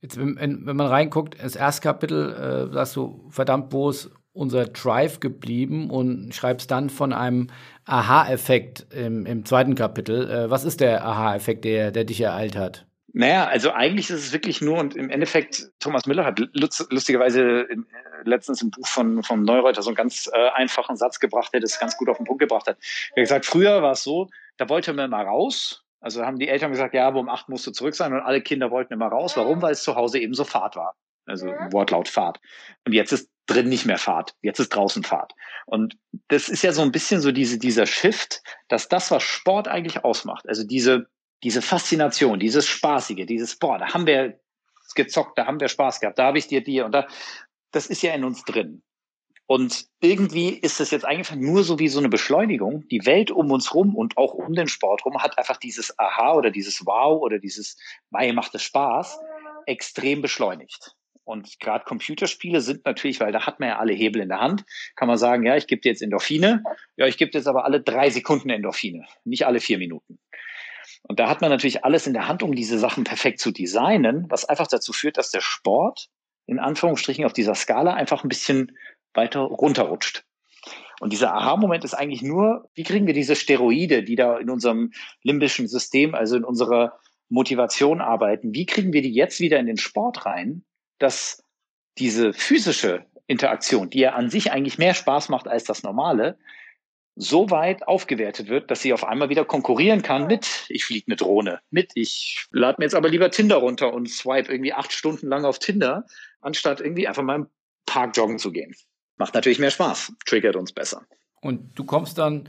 Jetzt, wenn, man reinguckt, das erste Kapitel, äh, sagst du, verdammt, wo ist unser Drive geblieben und schreibst dann von einem Aha-Effekt im, im, zweiten Kapitel. Äh, was ist der Aha-Effekt, der, der dich ereilt hat? Naja, also eigentlich ist es wirklich nur, und im Endeffekt, Thomas Müller hat lustigerweise äh, letztens im Buch von, von Neureuter so einen ganz äh, einfachen Satz gebracht, der das ganz gut auf den Punkt gebracht hat. Er hat gesagt, früher war es so, da wollte man mal raus. Also haben die Eltern gesagt, ja, aber um acht musst du zurück sein und alle Kinder wollten immer raus. Warum? Weil es zu Hause eben so Fahrt war. Also Wortlaut Fahrt. Und jetzt ist drin nicht mehr Fahrt. Jetzt ist draußen Fahrt. Und das ist ja so ein bisschen so diese, dieser Shift, dass das, was Sport eigentlich ausmacht, also diese, diese Faszination, dieses Spaßige, dieses, boah, da haben wir gezockt, da haben wir Spaß gehabt, da habe ich dir dir und da, das ist ja in uns drin. Und irgendwie ist es jetzt einfach nur so wie so eine Beschleunigung. Die Welt um uns rum und auch um den Sport rum hat einfach dieses Aha oder dieses Wow oder dieses Mai macht es Spaß extrem beschleunigt. Und gerade Computerspiele sind natürlich, weil da hat man ja alle Hebel in der Hand, kann man sagen, ja, ich gebe dir jetzt Endorphine, ja, ich gebe dir jetzt aber alle drei Sekunden Endorphine, nicht alle vier Minuten. Und da hat man natürlich alles in der Hand, um diese Sachen perfekt zu designen, was einfach dazu führt, dass der Sport in Anführungsstrichen auf dieser Skala einfach ein bisschen weiter runterrutscht. Und dieser Aha-Moment ist eigentlich nur, wie kriegen wir diese Steroide, die da in unserem limbischen System, also in unserer Motivation arbeiten, wie kriegen wir die jetzt wieder in den Sport rein, dass diese physische Interaktion, die ja an sich eigentlich mehr Spaß macht als das normale, so weit aufgewertet wird, dass sie auf einmal wieder konkurrieren kann mit, ich fliege eine Drohne, mit, ich lade mir jetzt aber lieber Tinder runter und swipe irgendwie acht Stunden lang auf Tinder, anstatt irgendwie einfach mal im Park joggen zu gehen. Macht natürlich mehr Spaß, triggert uns besser. Und du kommst dann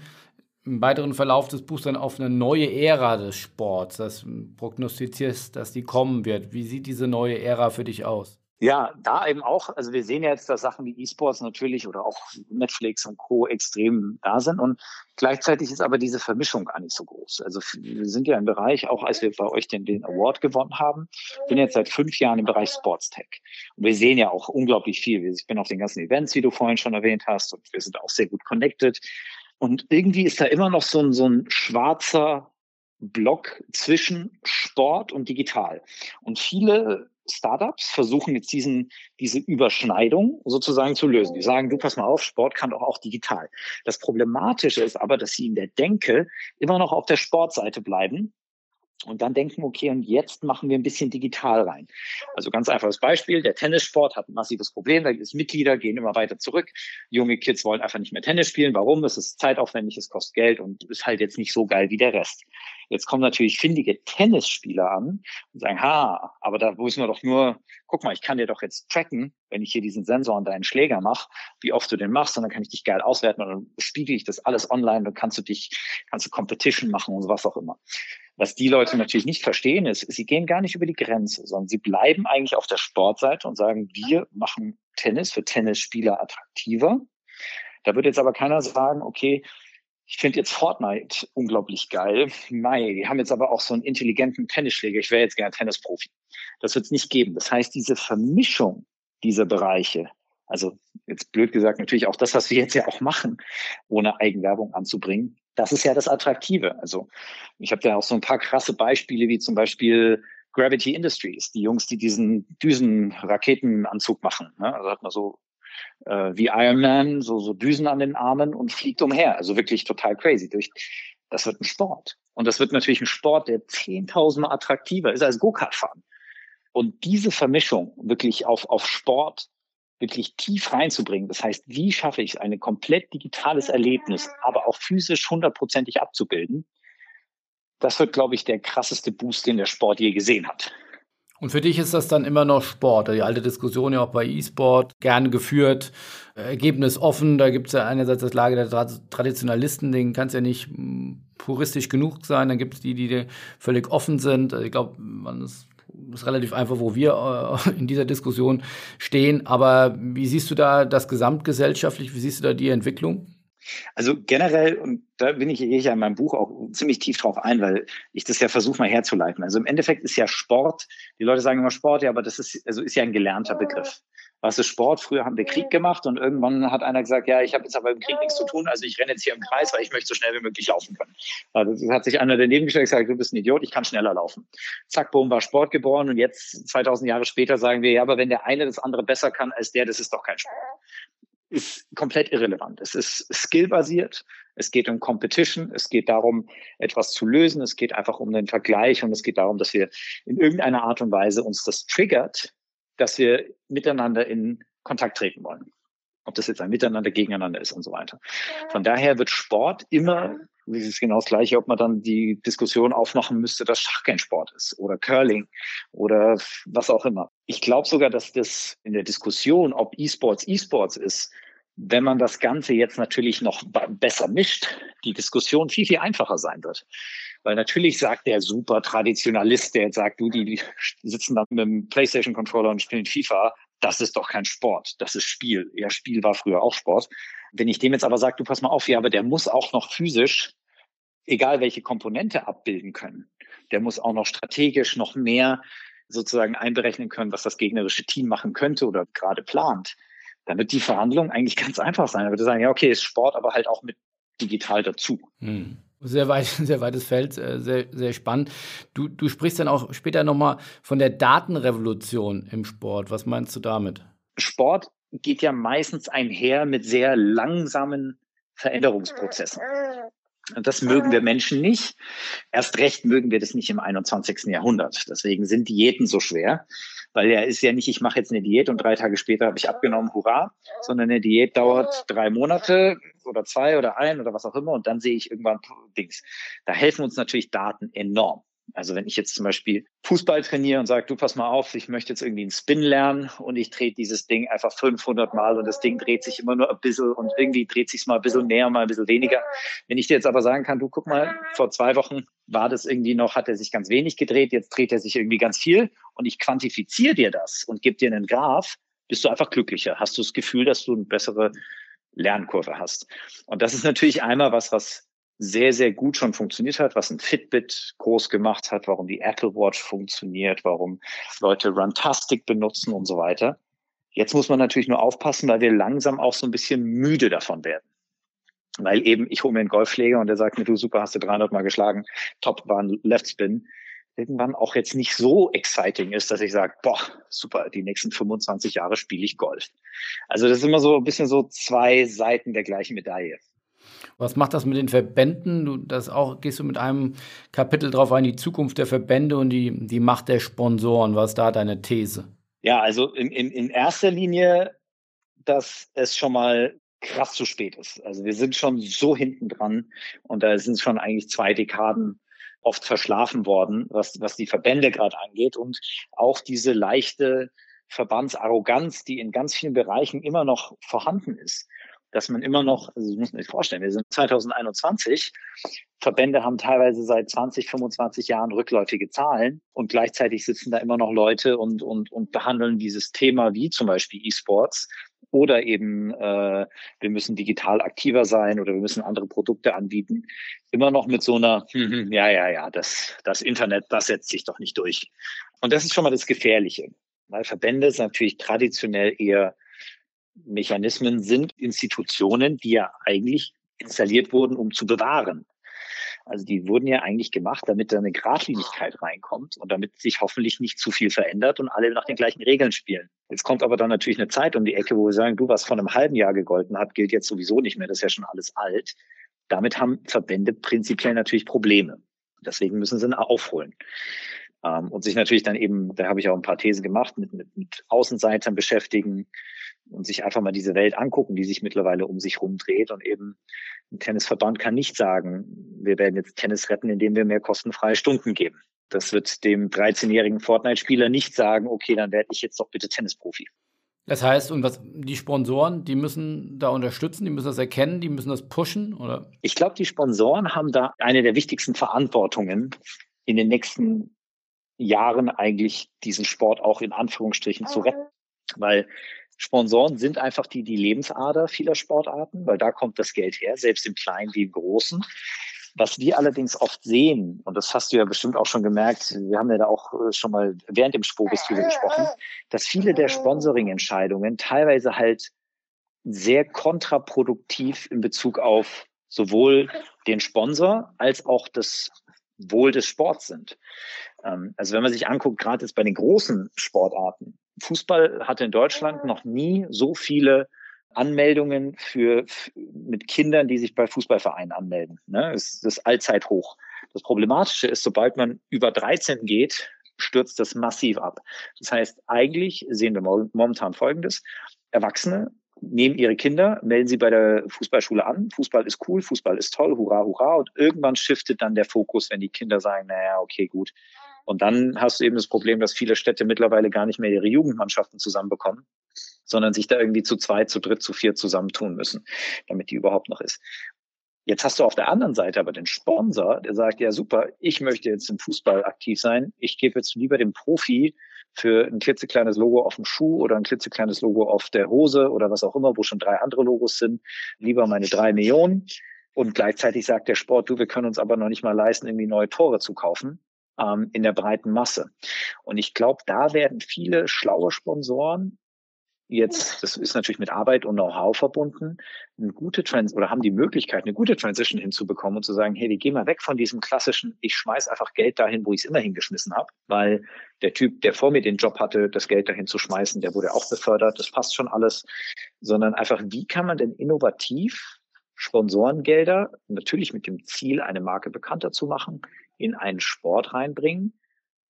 im weiteren Verlauf des Buchs dann auf eine neue Ära des Sports, das prognostizierst, dass die kommen wird. Wie sieht diese neue Ära für dich aus? Ja, da eben auch, also wir sehen jetzt, dass Sachen wie E-Sports natürlich oder auch Netflix und Co. extrem da sind und gleichzeitig ist aber diese Vermischung gar nicht so groß. Also wir sind ja im Bereich, auch als wir bei euch den, den Award gewonnen haben, bin jetzt seit fünf Jahren im Bereich Sports Tech. Und wir sehen ja auch unglaublich viel. Ich bin auf den ganzen Events, wie du vorhin schon erwähnt hast, und wir sind auch sehr gut connected. Und irgendwie ist da immer noch so ein, so ein schwarzer Block zwischen Sport und digital. Und viele Startups versuchen jetzt diesen, diese Überschneidung sozusagen zu lösen. Die sagen, du pass mal auf, Sport kann doch auch digital. Das Problematische ist aber, dass sie in der Denke immer noch auf der Sportseite bleiben und dann denken, okay, und jetzt machen wir ein bisschen digital rein. Also ganz einfaches Beispiel, der Tennissport hat ein massives Problem, da gibt es Mitglieder, gehen immer weiter zurück. Junge Kids wollen einfach nicht mehr Tennis spielen. Warum? Es ist zeitaufwendig, es kostet Geld und ist halt jetzt nicht so geil wie der Rest. Jetzt kommen natürlich findige Tennisspieler an und sagen, ha, aber da müssen wir doch nur, guck mal, ich kann dir doch jetzt tracken, wenn ich hier diesen Sensor an deinen Schläger mache, wie oft du den machst, und dann kann ich dich geil auswerten und dann spiegel ich das alles online, dann kannst du dich, kannst du Competition machen und was auch immer. Was die Leute natürlich nicht verstehen, ist, sie gehen gar nicht über die Grenze, sondern sie bleiben eigentlich auf der Sportseite und sagen, wir machen Tennis für Tennisspieler attraktiver. Da wird jetzt aber keiner sagen, okay, Ich finde jetzt Fortnite unglaublich geil. Mai, die haben jetzt aber auch so einen intelligenten Tennisschläger. Ich wäre jetzt gerne Tennisprofi. Das wird es nicht geben. Das heißt, diese Vermischung dieser Bereiche, also jetzt blöd gesagt natürlich auch das, was wir jetzt ja auch machen, ohne Eigenwerbung anzubringen, das ist ja das Attraktive. Also ich habe da auch so ein paar krasse Beispiele, wie zum Beispiel Gravity Industries, die Jungs, die diesen Düsenraketenanzug machen. Ne? Also hat man so äh, wie Iron Man, so, so Düsen an den Armen und fliegt umher. Also wirklich total crazy. Durch, das wird ein Sport. Und das wird natürlich ein Sport, der zehntausendmal attraktiver ist als Go-Kart fahren. Und diese Vermischung wirklich auf, auf Sport wirklich tief reinzubringen. Das heißt, wie schaffe ich es, ein komplett digitales Erlebnis, aber auch physisch hundertprozentig abzubilden? Das wird, glaube ich, der krasseste Boost, den der Sport je gesehen hat. Und für dich ist das dann immer noch Sport. Die alte Diskussion ja auch bei E-Sport, gerne geführt, Ergebnis offen. Da gibt es ja einerseits das Lager der Traditionalisten, denen kann es ja nicht hm, puristisch genug sein. Dann gibt es die, die völlig offen sind. Also ich glaube, man ist, ist relativ einfach, wo wir äh, in dieser Diskussion stehen. Aber wie siehst du da das gesamtgesellschaftlich? Wie siehst du da die Entwicklung? Also generell, und da bin ich, gehe ich ja in meinem Buch auch ziemlich tief drauf ein, weil ich das ja versuche mal herzuleiten. Also im Endeffekt ist ja Sport, die Leute sagen immer Sport, ja, aber das ist, also ist ja ein gelernter Begriff. Was ist Sport? Früher haben wir Krieg gemacht und irgendwann hat einer gesagt, ja, ich habe jetzt aber im Krieg nichts zu tun, also ich renne jetzt hier im Kreis, weil ich möchte so schnell wie möglich laufen können. Also hat sich einer daneben gestellt und gesagt, du bist ein Idiot, ich kann schneller laufen. Zack, boom, war Sport geboren und jetzt, 2000 Jahre später, sagen wir, ja, aber wenn der eine das andere besser kann als der, das ist doch kein Sport ist komplett irrelevant. Es ist skillbasiert, es geht um Competition, es geht darum, etwas zu lösen, es geht einfach um den Vergleich und es geht darum, dass wir in irgendeiner Art und Weise uns das triggert, dass wir miteinander in Kontakt treten wollen. Ob das jetzt ein Miteinander gegeneinander ist und so weiter. Von daher wird Sport immer, das ist genau das Gleiche, ob man dann die Diskussion aufmachen müsste, dass Schach kein Sport ist oder Curling oder was auch immer. Ich glaube sogar, dass das in der Diskussion, ob E-Sports E-Sports ist, wenn man das Ganze jetzt natürlich noch besser mischt, die Diskussion viel, viel einfacher sein wird. Weil natürlich sagt der super Traditionalist, der jetzt sagt, du, die sitzen da mit dem PlayStation-Controller und spielen FIFA, das ist doch kein Sport, das ist Spiel. Ja, Spiel war früher auch Sport. Wenn ich dem jetzt aber sage, du pass mal auf, ja, aber der muss auch noch physisch, egal welche Komponente abbilden können, der muss auch noch strategisch noch mehr sozusagen einberechnen können, was das gegnerische Team machen könnte oder gerade plant, dann wird die Verhandlung eigentlich ganz einfach sein. Da würde sagen, ja, okay, ist Sport, aber halt auch mit digital dazu. Hm. Sehr weit, [laughs] sehr weites Feld, äh, sehr, sehr spannend. Du, du sprichst dann auch später nochmal von der Datenrevolution im Sport. Was meinst du damit? Sport geht ja meistens einher mit sehr langsamen Veränderungsprozessen. Das mögen wir Menschen nicht. Erst recht mögen wir das nicht im 21. Jahrhundert. Deswegen sind Diäten so schwer, weil er ist ja nicht, ich mache jetzt eine Diät und drei Tage später habe ich abgenommen, hurra, sondern eine Diät dauert drei Monate oder zwei oder ein oder was auch immer und dann sehe ich irgendwann Dings. Da helfen uns natürlich Daten enorm. Also wenn ich jetzt zum Beispiel Fußball trainiere und sage, du pass mal auf, ich möchte jetzt irgendwie einen Spin lernen und ich drehe dieses Ding einfach 500 Mal und das Ding dreht sich immer nur ein bisschen und irgendwie dreht sich mal ein bisschen näher, mal ein bisschen weniger. Wenn ich dir jetzt aber sagen kann, du guck mal, vor zwei Wochen war das irgendwie noch, hat er sich ganz wenig gedreht, jetzt dreht er sich irgendwie ganz viel und ich quantifiziere dir das und gebe dir einen Graph, bist du einfach glücklicher. Hast du das Gefühl, dass du eine bessere Lernkurve hast. Und das ist natürlich einmal was, was sehr, sehr gut schon funktioniert hat, was ein Fitbit groß gemacht hat, warum die Apple Watch funktioniert, warum Leute Runtastic benutzen und so weiter. Jetzt muss man natürlich nur aufpassen, weil wir langsam auch so ein bisschen müde davon werden. Weil eben, ich hole mir einen Golfschläger und der sagt mir, du super, hast du 300 Mal geschlagen, top ein Left Spin. Irgendwann auch jetzt nicht so exciting ist, dass ich sage, boah, super, die nächsten 25 Jahre spiele ich Golf. Also das ist immer so ein bisschen so zwei Seiten der gleichen Medaille. Was macht das mit den Verbänden? Du, das auch, gehst du mit einem Kapitel drauf ein, die Zukunft der Verbände und die, die Macht der Sponsoren. Was ist da deine These? Ja, also in, in, in erster Linie, dass es schon mal krass zu spät ist. Also wir sind schon so hinten dran und da sind schon eigentlich zwei Dekaden oft verschlafen worden, was, was die Verbände gerade angeht und auch diese leichte Verbandsarroganz, die in ganz vielen Bereichen immer noch vorhanden ist dass man immer noch, also muss man sich vorstellen, wir sind 2021, Verbände haben teilweise seit 20, 25 Jahren rückläufige Zahlen und gleichzeitig sitzen da immer noch Leute und, und, und behandeln dieses Thema wie zum Beispiel E-Sports oder eben äh, wir müssen digital aktiver sein oder wir müssen andere Produkte anbieten, immer noch mit so einer, hm, hm, ja, ja, ja, das, das Internet, das setzt sich doch nicht durch. Und das ist schon mal das Gefährliche, weil Verbände sind natürlich traditionell eher Mechanismen sind, Institutionen, die ja eigentlich installiert wurden, um zu bewahren. Also die wurden ja eigentlich gemacht, damit da eine Gradlinigkeit reinkommt und damit sich hoffentlich nicht zu viel verändert und alle nach den gleichen Regeln spielen. Jetzt kommt aber dann natürlich eine Zeit um die Ecke, wo wir sagen, du, was von einem halben Jahr gegolten hat, gilt jetzt sowieso nicht mehr, das ist ja schon alles alt. Damit haben Verbände prinzipiell natürlich Probleme. Deswegen müssen sie aufholen. Ähm, und sich natürlich dann eben, da habe ich auch ein paar Thesen gemacht, mit, mit, mit Außenseitern beschäftigen, und sich einfach mal diese Welt angucken, die sich mittlerweile um sich rumdreht. Und eben ein Tennisverband kann nicht sagen, wir werden jetzt Tennis retten, indem wir mehr kostenfreie Stunden geben. Das wird dem 13-jährigen Fortnite-Spieler nicht sagen, okay, dann werde ich jetzt doch bitte Tennisprofi. Das heißt, und was die Sponsoren, die müssen da unterstützen, die müssen das erkennen, die müssen das pushen, oder? Ich glaube, die Sponsoren haben da eine der wichtigsten Verantwortungen in den nächsten Jahren eigentlich diesen Sport auch in Anführungsstrichen zu retten. Weil Sponsoren sind einfach die, die Lebensader vieler Sportarten, weil da kommt das Geld her, selbst im Kleinen wie im Großen. Was wir allerdings oft sehen, und das hast du ja bestimmt auch schon gemerkt, wir haben ja da auch äh, schon mal während dem Spobis drüber gesprochen, dass viele der Sponsoring-Entscheidungen teilweise halt sehr kontraproduktiv in Bezug auf sowohl den Sponsor als auch das Wohl des Sports sind. Ähm, also wenn man sich anguckt, gerade jetzt bei den großen Sportarten, Fußball hatte in Deutschland noch nie so viele Anmeldungen für, mit Kindern, die sich bei Fußballvereinen anmelden. Ne? Das ist allzeit hoch. Das Problematische ist, sobald man über 13 geht, stürzt das massiv ab. Das heißt, eigentlich sehen wir momentan Folgendes. Erwachsene nehmen ihre Kinder, melden sie bei der Fußballschule an. Fußball ist cool, Fußball ist toll, hurra, hurra. Und irgendwann shiftet dann der Fokus, wenn die Kinder sagen, naja, okay, gut, und dann hast du eben das Problem, dass viele Städte mittlerweile gar nicht mehr ihre Jugendmannschaften zusammenbekommen, sondern sich da irgendwie zu zweit, zu dritt, zu vier zusammentun müssen, damit die überhaupt noch ist. Jetzt hast du auf der anderen Seite aber den Sponsor, der sagt, ja super, ich möchte jetzt im Fußball aktiv sein. Ich gebe jetzt lieber dem Profi für ein klitzekleines Logo auf dem Schuh oder ein klitzekleines Logo auf der Hose oder was auch immer, wo schon drei andere Logos sind, lieber meine drei Millionen. Und gleichzeitig sagt der Sport, du, wir können uns aber noch nicht mal leisten, irgendwie neue Tore zu kaufen ähm, in der breiten Masse. Und ich glaube, da werden viele schlaue Sponsoren jetzt, das ist natürlich mit Arbeit und Know-how verbunden, eine gute Trans oder haben die Möglichkeit, eine gute Transition hinzubekommen und zu sagen, hey, wir gehen mal weg von diesem klassischen, ich schmeiß einfach Geld dahin, wo ich es immer hingeschmissen habe, weil der Typ, der vor mir den Job hatte, das Geld dahin zu schmeißen, der wurde auch befördert, das passt schon alles, sondern einfach, wie kann man denn innovativ Sponsorengelder, natürlich mit dem Ziel, eine Marke bekannter zu machen, in einen Sport reinbringen,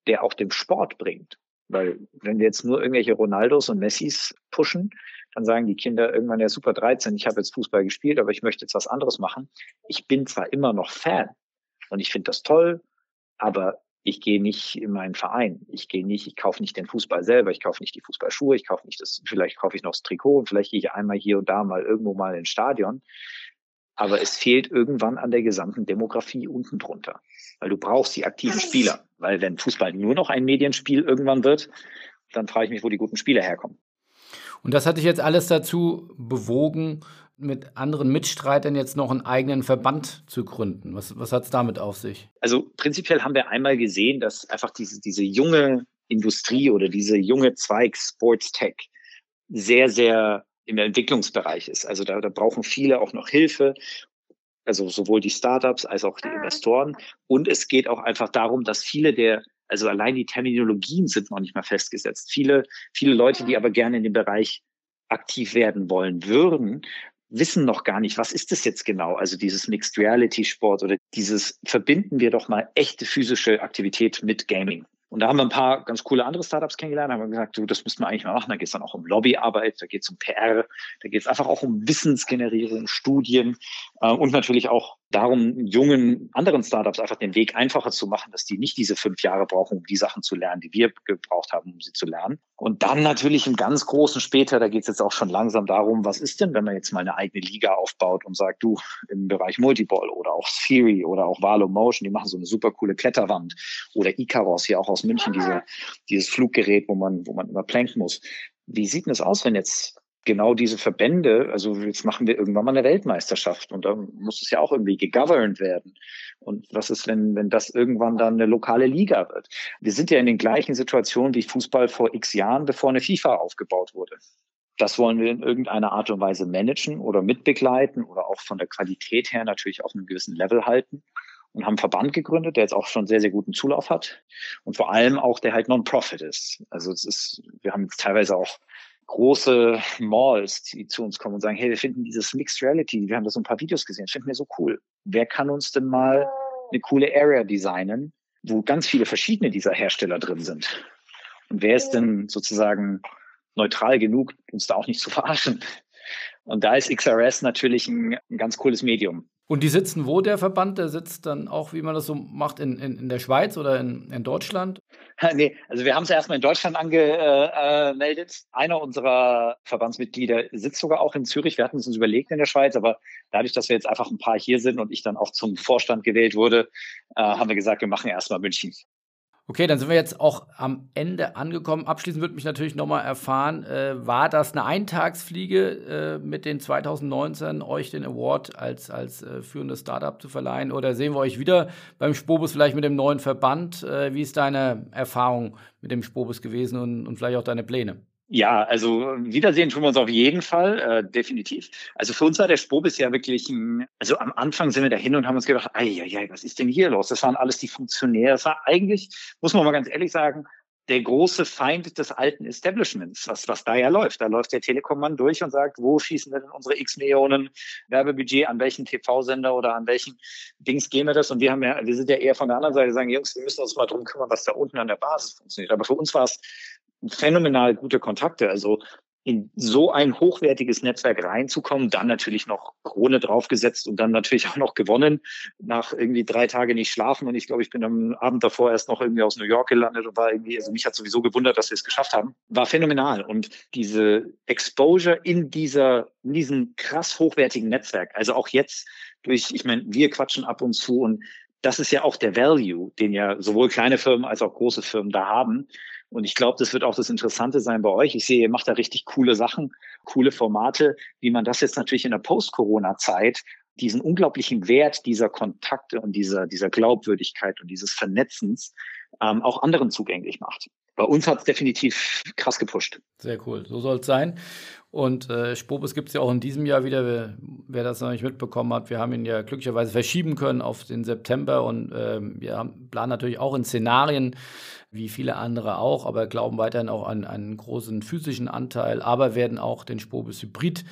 der auch dem Sport bringt. Weil wenn wir jetzt nur irgendwelche Ronaldos und Messis pushen, dann sagen die Kinder irgendwann ja super 13, ich habe jetzt Fußball gespielt, aber ich möchte jetzt was anderes machen. Ich bin zwar immer noch Fan und ich finde das toll, aber ich gehe nicht in meinen Verein. Ich gehe nicht, ich kaufe nicht den Fußball selber, ich kaufe nicht die Fußballschuhe, ich kaufe nicht das, vielleicht kaufe ich noch das Trikot und vielleicht gehe ich einmal hier und da mal irgendwo mal ins Stadion. Aber es fehlt irgendwann an der gesamten Demografie unten drunter. Weil du brauchst die aktiven Spieler. Weil wenn Fußball nur noch ein Medienspiel irgendwann wird, dann frage ich mich, wo die guten Spieler herkommen. Und das hat dich jetzt alles dazu bewogen, mit anderen Mitstreitern jetzt noch einen eigenen Verband zu gründen. Was, was hat es damit auf sich? Also prinzipiell haben wir einmal gesehen, dass einfach diese, diese junge Industrie oder diese junge Zweig Sports Tech sehr, sehr im Entwicklungsbereich ist. Also da, da brauchen viele auch noch Hilfe also sowohl die Startups als auch die Investoren. Und es geht auch einfach darum, dass viele der, also allein die Terminologien sind noch nicht mal festgesetzt. Viele, viele Leute, die aber gerne in dem Bereich aktiv werden wollen würden, wissen noch gar nicht, was ist das jetzt genau? Also dieses Mixed Reality Sport oder dieses verbinden wir doch mal echte physische Aktivität mit Gaming. Und da haben wir ein paar ganz coole andere Startups kennengelernt, haben gesagt, du, das müssten wir eigentlich mal machen. Da geht es dann auch um Lobbyarbeit, da geht es um PR, da geht es einfach auch um Wissensgenerierung, Studien äh, und natürlich auch darum, jungen anderen Startups einfach den Weg einfacher zu machen, dass die nicht diese fünf Jahre brauchen, um die Sachen zu lernen, die wir gebraucht haben, um sie zu lernen. Und dann natürlich im ganz großen später, da geht es jetzt auch schon langsam darum, was ist denn, wenn man jetzt mal eine eigene Liga aufbaut und sagt, du, im Bereich Multiball oder auch Theory oder auch Valo Motion, die machen so eine super coole Kletterwand oder Icaros hier auch aus München, diese, dieses Fluggerät, wo man, wo man immer planken muss. Wie sieht denn das aus, wenn jetzt genau diese Verbände, also jetzt machen wir irgendwann mal eine Weltmeisterschaft und da muss es ja auch irgendwie gegoverned werden. Und was ist, wenn, wenn das irgendwann dann eine lokale Liga wird? Wir sind ja in den gleichen Situationen wie Fußball vor x Jahren, bevor eine FIFA aufgebaut wurde. Das wollen wir in irgendeiner Art und Weise managen oder mitbegleiten oder auch von der Qualität her natürlich auf einem gewissen Level halten und haben einen Verband gegründet, der jetzt auch schon sehr, sehr guten Zulauf hat und vor allem auch der halt Non-Profit ist. Also es ist, wir haben jetzt teilweise auch große Malls, die zu uns kommen und sagen, hey, wir finden dieses Mixed Reality, wir haben da so ein paar Videos gesehen, finden wir so cool. Wer kann uns denn mal eine coole Area designen, wo ganz viele verschiedene dieser Hersteller drin sind? Und wer ist denn sozusagen neutral genug, uns da auch nicht zu verarschen? Und da ist XRS natürlich ein, ein ganz cooles Medium. Und die sitzen wo, der Verband? Der sitzt dann auch, wie man das so macht, in, in, in der Schweiz oder in, in Deutschland? [laughs] nee, also wir haben es erstmal in Deutschland angemeldet. Äh, Einer unserer Verbandsmitglieder sitzt sogar auch in Zürich. Wir hatten es uns überlegt in der Schweiz, aber dadurch, dass wir jetzt einfach ein paar hier sind und ich dann auch zum Vorstand gewählt wurde, äh, haben wir gesagt, wir machen erstmal München. Okay, dann sind wir jetzt auch am Ende angekommen. Abschließend würde mich natürlich nochmal erfahren, äh, war das eine Eintagsfliege äh, mit den 2019 euch den Award als, als äh, führendes Startup zu verleihen oder sehen wir euch wieder beim Spobus vielleicht mit dem neuen Verband? Äh, wie ist deine Erfahrung mit dem Spobus gewesen und, und vielleicht auch deine Pläne? Ja, also wiedersehen tun wir uns auf jeden Fall, äh, definitiv. Also für uns war der Spobis ja wirklich, ein, also am Anfang sind wir dahin und haben uns gedacht, ei, was ist denn hier los? Das waren alles die Funktionäre. Das war eigentlich, muss man mal ganz ehrlich sagen, der große Feind des alten Establishments, was, was da ja läuft. Da läuft der Telekom-Mann durch und sagt, wo schießen wir denn unsere x Millionen Werbebudget, an welchen TV-Sender oder an welchen Dings gehen wir das? Und wir haben ja, wir sind ja eher von der anderen Seite sagen, Jungs, wir müssen uns mal drum kümmern, was da unten an der Basis funktioniert. Aber für uns war es phänomenal gute Kontakte. Also in so ein hochwertiges Netzwerk reinzukommen, dann natürlich noch Krone draufgesetzt und dann natürlich auch noch gewonnen, nach irgendwie drei Tage nicht schlafen. Und ich glaube, ich bin am Abend davor erst noch irgendwie aus New York gelandet und war irgendwie, also mich hat sowieso gewundert, dass wir es geschafft haben. War phänomenal. Und diese Exposure in dieser, in diesem krass hochwertigen Netzwerk, also auch jetzt durch, ich meine, wir quatschen ab und zu und das ist ja auch der Value, den ja sowohl kleine Firmen als auch große Firmen da haben und ich glaube, das wird auch das Interessante sein bei euch. Ich sehe, ihr macht da richtig coole Sachen, coole Formate, wie man das jetzt natürlich in der Post-Corona-Zeit diesen unglaublichen Wert dieser Kontakte und dieser, dieser Glaubwürdigkeit und dieses Vernetzens ähm, auch anderen zugänglich macht. Bei uns hat es definitiv krass gepusht. Sehr cool, so soll es sein. Und äh, Spobus gibt es ja auch in diesem Jahr wieder. Wer, wer, das noch nicht mitbekommen hat, wir haben ihn ja glücklicherweise verschieben können auf den September und äh, wir haben, planen natürlich auch in Szenarien, wie viele andere auch, aber glauben weiterhin auch an einen großen physischen Anteil, aber werden auch den Spobus Hybrid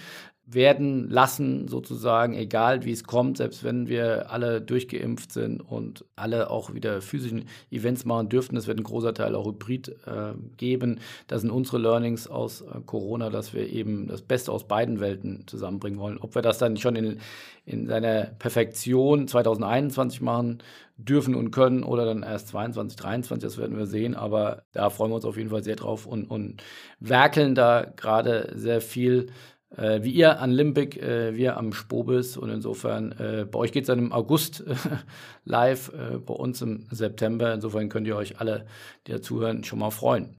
werden lassen, sozusagen, egal wie es kommt, selbst wenn wir alle durchgeimpft sind und alle auch wieder physischen Events machen dürften. Es wird ein großer Teil auch Hybrid äh, geben. Das sind unsere Learnings aus äh, Corona, dass wir eben das Beste aus beiden Welten zusammenbringen wollen. Ob wir das dann schon in, in seiner Perfektion 2021 machen dürfen und können oder dann erst 22, 23, das werden wir sehen. Aber da freuen wir uns auf jeden Fall sehr drauf und, und werkeln da gerade sehr viel äh, wie ihr an Limbic, äh, wir am Spobis. Und insofern, äh, bei euch geht es dann im August [laughs] live, äh, bei uns im September. Insofern könnt ihr euch alle, die da zuhören, schon mal freuen.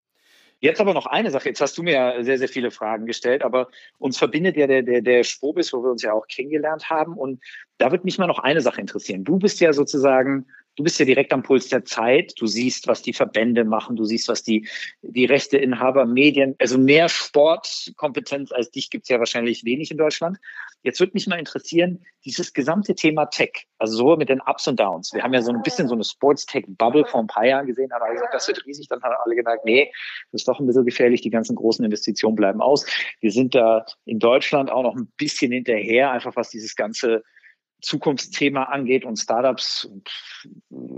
Jetzt aber noch eine Sache. Jetzt hast du mir ja sehr, sehr viele Fragen gestellt, aber uns verbindet ja der, der, der Spobis, wo wir uns ja auch kennengelernt haben. Und da wird mich mal noch eine Sache interessieren. Du bist ja sozusagen du bist ja direkt am Puls der Zeit. Du siehst, was die Verbände machen. Du siehst, was die, die Rechteinhaber, Medien, also mehr Sportkompetenz als dich gibt's ja wahrscheinlich wenig in Deutschland. Jetzt würde mich mal interessieren, dieses gesamte Thema Tech, also so mit den Ups und Downs. Wir haben ja so ein bisschen so eine Sports-Tech-Bubble vor ein paar Jahren gesehen, haben alle gesagt, das wird riesig. Dann haben alle gemerkt, nee, das ist doch ein bisschen gefährlich. Die ganzen großen Investitionen bleiben aus. Wir sind da in Deutschland auch noch ein bisschen hinterher, einfach was dieses ganze Zukunftsthema angeht und Startups,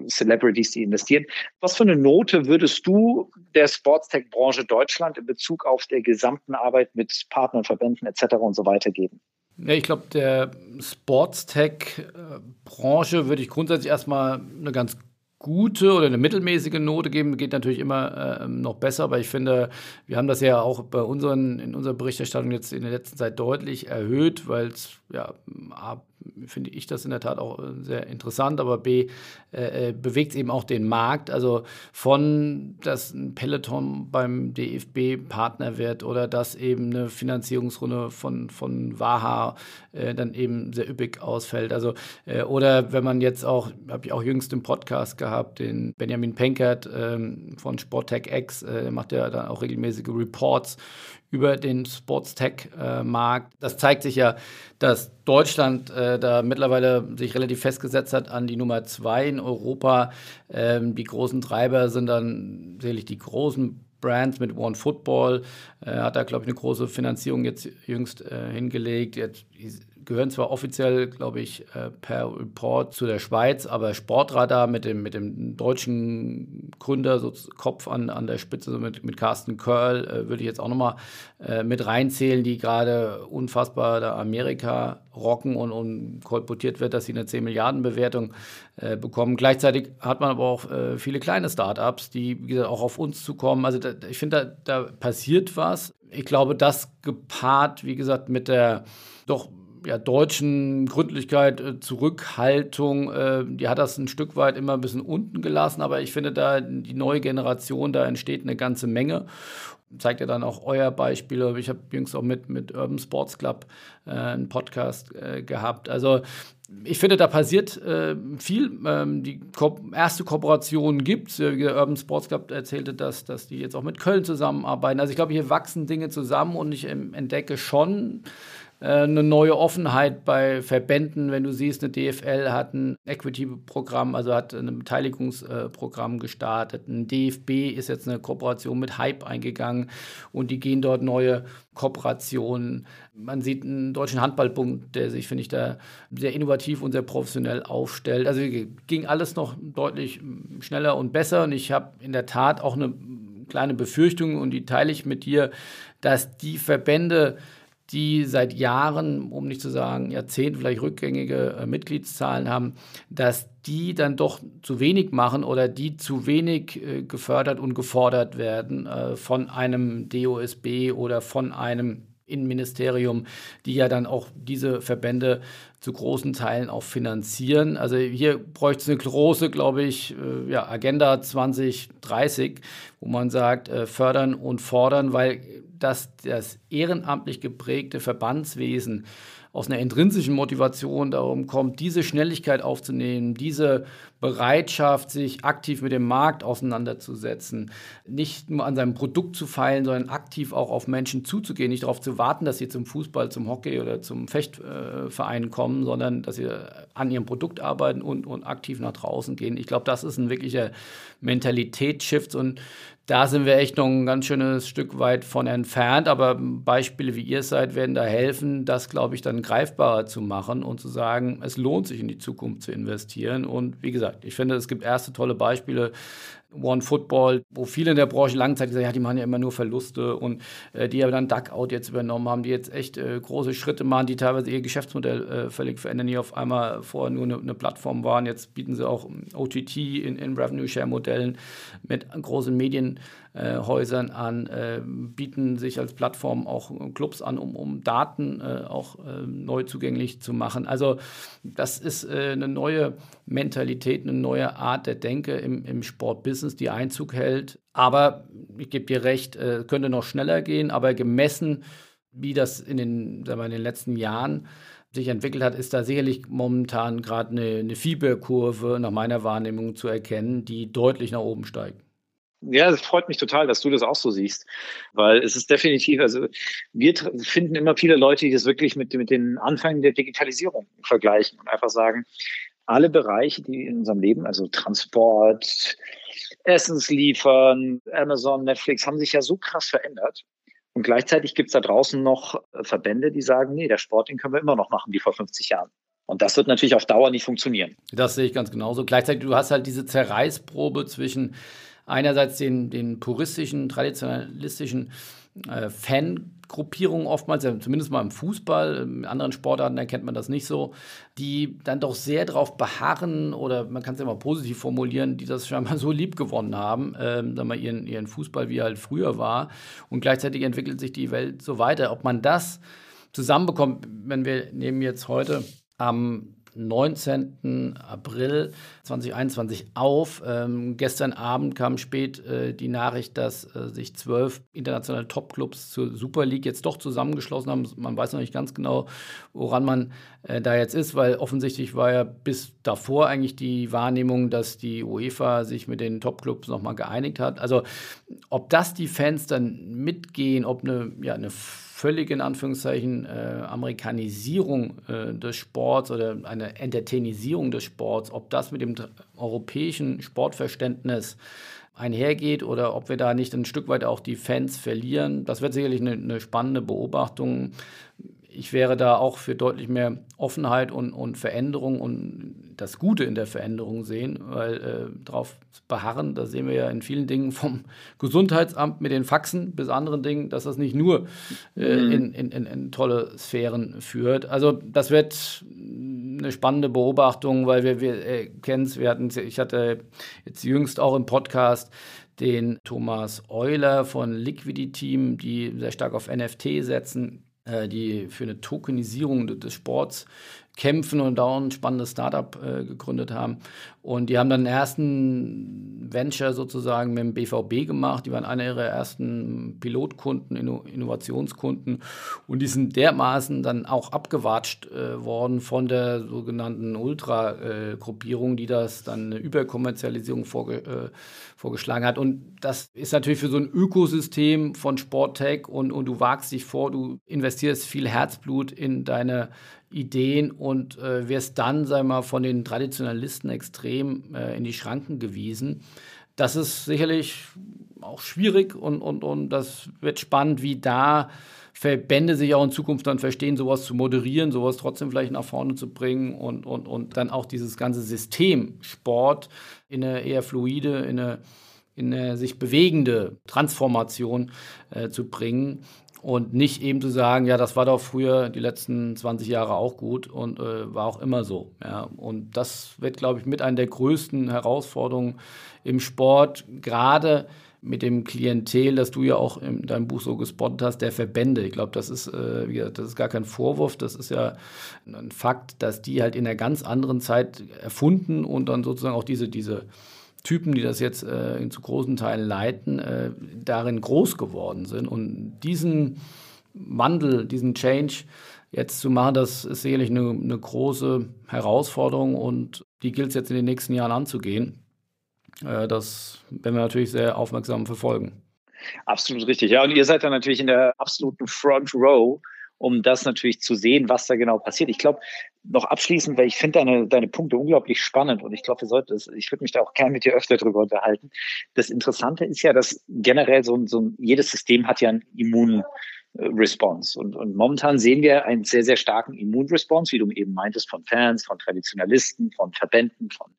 Celebrities, die investieren. Was für eine Note würdest du der Sportstech-Branche Deutschland in Bezug auf der gesamten Arbeit mit Partnern, Verbänden etc. und so weiter geben? Ja, ich glaube, der Sportstech-Branche würde ich grundsätzlich erstmal eine ganz gute oder eine mittelmäßige Note geben, geht natürlich immer äh, noch besser, aber ich finde, wir haben das ja auch bei unseren, in unserer Berichterstattung jetzt in der letzten Zeit deutlich erhöht, weil es ja finde ich das in der Tat auch äh, sehr interessant, aber B, äh, äh bewegt es eben auch den Markt. Also von, dass ein Peloton beim DFB Partner wird oder dass eben eine Finanzierungsrunde von, von Waha äh, dann eben sehr üppig ausfällt. Also, äh, oder wenn man jetzt auch, habe ich auch jüngst im Podcast gehabt, den Benjamin Penkert ähm, von Sporttech X, äh, macht ja dann auch regelmäßige Reports über den Sports-Tech-Markt. Das zeigt sich ja, dass Deutschland äh, da mittlerweile sich relativ festgesetzt hat an die Nummer zwei in Europa. Ähm, die großen Treiber sind dann sicherlich die großen Brands mit One Football. Äh, hat da, glaube ich, eine große Finanzierung jetzt jüngst äh, hingelegt. Jetzt gehören zwar offiziell, glaube ich, äh, per Report zu der Schweiz, aber Sportradar mit dem, mit dem deutschen Gründer, so Kopf an, an der Spitze, so mit, mit Carsten Curl, äh, würde ich jetzt auch nochmal äh, mit reinzählen, die gerade unfassbar da Amerika rocken und, und kolportiert wird, dass sie eine 10 Milliarden Bewertung äh, bekommen. Gleichzeitig hat man aber auch äh, viele kleine Startups, die, wie gesagt, auch auf uns zukommen. Also da, ich finde, da, da passiert was. Ich glaube, das gepaart, wie gesagt, mit der doch ja, deutschen Gründlichkeit, äh, Zurückhaltung, äh, die hat das ein Stück weit immer ein bisschen unten gelassen, aber ich finde da die neue Generation, da entsteht eine ganze Menge. Zeigt ja dann auch euer Beispiel. Ich habe jüngst auch mit, mit Urban Sports Club äh, einen Podcast äh, gehabt. Also ich finde, da passiert äh, viel. Ähm, die Ko erste Kooperation gibt es. Der Urban Sports Club erzählte das, dass die jetzt auch mit Köln zusammenarbeiten. Also ich glaube, hier wachsen Dinge zusammen und ich ähm, entdecke schon, äh, eine neue Offenheit bei Verbänden. Wenn du siehst, eine DFL hat ein Equity-Programm, also hat ein Beteiligungsprogramm gestartet. Ein DFB ist jetzt eine Kooperation mit Hype eingegangen und die gehen dort neue Kooperationen. Man sieht einen deutschen Handballbund, der sich, finde ich, da sehr innovativ und sehr professionell aufstellt. Also ging alles noch deutlich schneller und besser und ich habe in der Tat auch eine kleine Befürchtung und die teile ich mit dir, dass die Verbände die seit Jahren, um nicht zu sagen Jahrzehnten, vielleicht rückgängige äh, Mitgliedszahlen haben, dass die dann doch zu wenig machen oder die zu wenig äh, gefördert und gefordert werden äh, von einem DOSB oder von einem Innenministerium, die ja dann auch diese Verbände zu großen Teilen auch finanzieren. Also hier bräuchte es eine große, glaube ich, äh, ja, Agenda 2030, wo man sagt, äh, fördern und fordern, weil dass das ehrenamtlich geprägte Verbandswesen aus einer intrinsischen Motivation darum kommt, diese Schnelligkeit aufzunehmen, diese Bereitschaft, sich aktiv mit dem Markt auseinanderzusetzen, nicht nur an seinem Produkt zu feilen, sondern aktiv auch auf Menschen zuzugehen, nicht darauf zu warten, dass sie zum Fußball, zum Hockey oder zum Fechtverein kommen, sondern dass sie an ihrem Produkt arbeiten und, und aktiv nach draußen gehen. Ich glaube, das ist ein wirklicher Mentalitätsshift und da sind wir echt noch ein ganz schönes Stück weit von entfernt, aber Beispiele wie ihr seid werden da helfen, das, glaube ich, dann greifbarer zu machen und zu sagen, es lohnt sich in die Zukunft zu investieren. Und wie gesagt, ich finde, es gibt erste tolle Beispiele. One Football, wo viele in der Branche lange Zeit gesagt haben, ja, die machen ja immer nur Verluste und äh, die aber dann Duckout jetzt übernommen haben, die jetzt echt äh, große Schritte machen, die teilweise ihr Geschäftsmodell äh, völlig verändern, die auf einmal vorher nur eine, eine, Plattform waren. Jetzt bieten sie auch OTT in, in Revenue-Share-Modellen mit großen Medien äh, Häusern an, äh, bieten sich als Plattform auch Clubs an, um, um Daten äh, auch äh, neu zugänglich zu machen. Also das ist äh, eine neue Mentalität, eine neue Art der Denke im, im Sportbusiness, die Einzug hält. Aber ich gebe dir recht, äh, könnte noch schneller gehen, aber gemessen, wie das in den, sagen wir, in den letzten Jahren sich entwickelt hat, ist da sicherlich momentan gerade eine, eine Fieberkurve nach meiner Wahrnehmung zu erkennen, die deutlich nach oben steigt. Ja, es freut mich total, dass du das auch so siehst, weil es ist definitiv, also wir finden immer viele Leute, die das wirklich mit, mit den Anfängen der Digitalisierung vergleichen und einfach sagen, alle Bereiche, die in unserem Leben, also Transport, Essensliefern, Amazon, Netflix, haben sich ja so krass verändert. Und gleichzeitig gibt es da draußen noch Verbände, die sagen, nee, der Sport, den können wir immer noch machen wie vor 50 Jahren. Und das wird natürlich auf Dauer nicht funktionieren. Das sehe ich ganz genauso. Gleichzeitig, du hast halt diese Zerreißprobe zwischen einerseits den, den puristischen, traditionalistischen äh, Fangruppierungen oftmals, zumindest mal im Fußball, in anderen Sportarten erkennt man das nicht so, die dann doch sehr darauf beharren oder man kann es ja mal positiv formulieren, die das scheinbar so lieb gewonnen haben, äh, sagen wir, ihren, ihren Fußball, wie er halt früher war. Und gleichzeitig entwickelt sich die Welt so weiter. Ob man das zusammenbekommt, wenn wir nehmen jetzt heute am 19. April 2021 auf. Ähm, gestern Abend kam spät äh, die Nachricht, dass äh, sich zwölf internationale Topclubs zur Super League jetzt doch zusammengeschlossen haben. Man weiß noch nicht ganz genau, woran man äh, da jetzt ist, weil offensichtlich war ja bis davor eigentlich die Wahrnehmung, dass die UEFA sich mit den Topclubs nochmal geeinigt hat. Also ob das die Fans dann mitgehen, ob eine, ja, eine völlige, in Anführungszeichen, äh, Amerikanisierung äh, des Sports oder eine Entertainisierung des Sports, ob das mit dem europäischen Sportverständnis einhergeht oder ob wir da nicht ein Stück weit auch die Fans verlieren. Das wird sicherlich eine, eine spannende Beobachtung ich wäre da auch für deutlich mehr Offenheit und, und Veränderung und das Gute in der Veränderung sehen, weil äh, darauf beharren, da sehen wir ja in vielen Dingen vom [laughs] Gesundheitsamt mit den Faxen bis anderen Dingen, dass das nicht nur äh, mhm. in, in, in, in, tolle Sphären führt. Also das wird eine spannende Beobachtung, weil wir, wir äh, kennen es, wir hatten, ich hatte jetzt jüngst auch im Podcast den Thomas Euler von Liquidity Team, die sehr stark auf NFT setzen die für eine Tokenisierung des Sports kämpfen und da ein spannendes Startup äh, gegründet haben. Und die haben dann den ersten Venture sozusagen mit dem BVB gemacht. Die waren einer ihrer ersten Pilotkunden, Inno Innovationskunden. Und die sind dermaßen dann auch abgewatscht äh, worden von der sogenannten Ultra-Gruppierung, die das dann eine Überkommerzialisierung vorge äh, vorgeschlagen hat. Und das ist natürlich für so ein Ökosystem von Sporttech und, und du wagst dich vor, du investierst viel Herzblut in deine Ideen und äh, wirst dann, sei mal, von den Traditionalisten extrem äh, in die Schranken gewiesen. Das ist sicherlich auch schwierig und, und, und das wird spannend, wie da Verbände sich auch in Zukunft dann verstehen, sowas zu moderieren, sowas trotzdem vielleicht nach vorne zu bringen und, und, und dann auch dieses ganze System Sport in eine eher fluide, in eine, in eine sich bewegende Transformation äh, zu bringen und nicht eben zu sagen, ja, das war doch früher die letzten 20 Jahre auch gut und äh, war auch immer so. Ja. Und das wird, glaube ich, mit einer der größten Herausforderungen im Sport, gerade mit dem Klientel, das du ja auch in deinem Buch so gespottet hast, der Verbände. Ich glaube, das ist, äh, gesagt, das ist gar kein Vorwurf, das ist ja ein Fakt, dass die halt in einer ganz anderen Zeit erfunden und dann sozusagen auch diese, diese Typen, die das jetzt äh, zu großen Teilen leiten, äh, darin groß geworden sind. Und diesen Wandel, diesen Change jetzt zu machen, das ist sicherlich eine, eine große Herausforderung und die gilt es jetzt in den nächsten Jahren anzugehen. Äh, das werden wir natürlich sehr aufmerksam verfolgen. Absolut richtig. Ja, und ihr seid dann natürlich in der absoluten Front Row um das natürlich zu sehen, was da genau passiert. Ich glaube, noch abschließend, weil ich finde deine, deine Punkte unglaublich spannend und ich glaube, wir sollten es, ich würde mich da auch gerne mit dir öfter drüber unterhalten. Das Interessante ist ja, dass generell so, so jedes System hat ja ein Immun, Response. Und, und momentan sehen wir einen sehr, sehr starken Immunresponse, wie du eben meintest, von Fans, von Traditionalisten, von Verbänden, von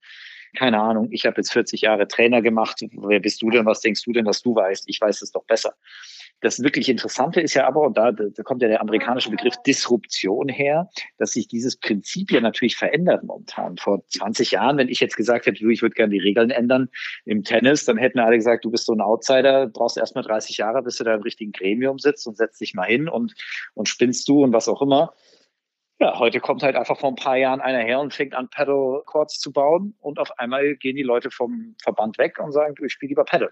keine Ahnung, ich habe jetzt 40 Jahre Trainer gemacht. Wer bist du denn? Was denkst du denn, dass du weißt? Ich weiß es doch besser. Das wirklich Interessante ist ja aber, und da, da kommt ja der amerikanische Begriff Disruption her, dass sich dieses Prinzip ja natürlich verändert momentan. Vor 20 Jahren, wenn ich jetzt gesagt hätte, du, ich würde gerne die Regeln ändern im Tennis, dann hätten alle gesagt, du bist so ein Outsider, brauchst erst mal 30 Jahre, bis du da im richtigen Gremium sitzt und setzt dich mal hin und, und spinnst du und was auch immer. Ja, heute kommt halt einfach vor ein paar Jahren einer her und fängt an, Paddle Courts zu bauen und auf einmal gehen die Leute vom Verband weg und sagen, ich spiele lieber Paddle.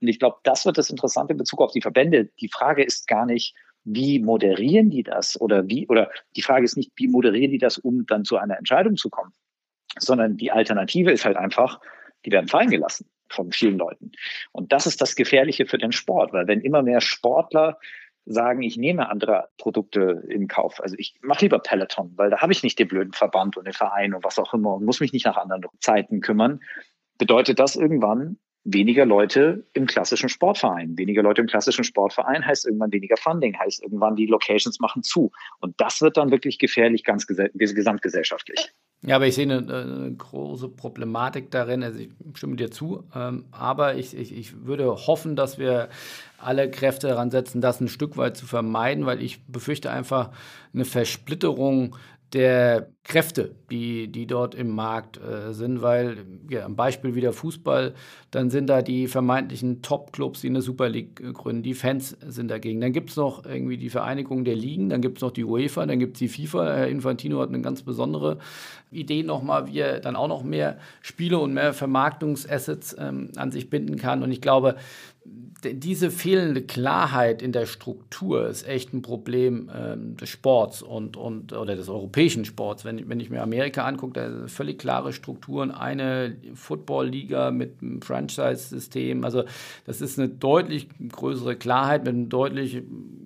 Und ich glaube, das wird das Interessante in Bezug auf die Verbände. Die Frage ist gar nicht, wie moderieren die das oder wie, oder die Frage ist nicht, wie moderieren die das, um dann zu einer Entscheidung zu kommen, sondern die Alternative ist halt einfach, die werden fallen gelassen von vielen Leuten. Und das ist das Gefährliche für den Sport, weil wenn immer mehr Sportler sagen, ich nehme andere Produkte in Kauf. Also ich mache lieber Peloton, weil da habe ich nicht den blöden Verband und den Verein und was auch immer und muss mich nicht nach anderen Zeiten kümmern. Bedeutet das irgendwann weniger Leute im klassischen Sportverein. Weniger Leute im klassischen Sportverein heißt irgendwann weniger Funding, heißt irgendwann die Locations machen zu. Und das wird dann wirklich gefährlich, ganz gesamtgesellschaftlich. Ja, aber ich sehe eine, eine, große Problematik darin. Also ich stimme dir zu. Ähm, aber ich, ich, ich würde hoffen, dass wir alle Kräfte daran setzen, das ein Stück weit zu vermeiden, weil ich befürchte einfach eine Versplitterung der Kräfte, die, die dort im Markt äh, sind, weil, ja, am Beispiel wieder Fußball, dann sind da die vermeintlichen Top-Clubs, die eine Super League äh, gründen, die Fans sind dagegen. Dann gibt es noch irgendwie die Vereinigung der Ligen, dann gibt es noch die UEFA, dann gibt es die FIFA. Herr Infantino hat eine ganz besondere Idee nochmal, wie er dann auch noch mehr Spiele und mehr Vermarktungsassets ähm, an sich binden kann. Und ich glaube, diese fehlende Klarheit in der Struktur ist echt ein Problem ähm, des Sports und, und oder des europäischen Sports. Wenn, wenn ich mir Amerika angucke, da sind völlig klare Strukturen, eine Football-Liga mit einem Franchise-System. Also das ist eine deutlich größere Klarheit mit einem deutlich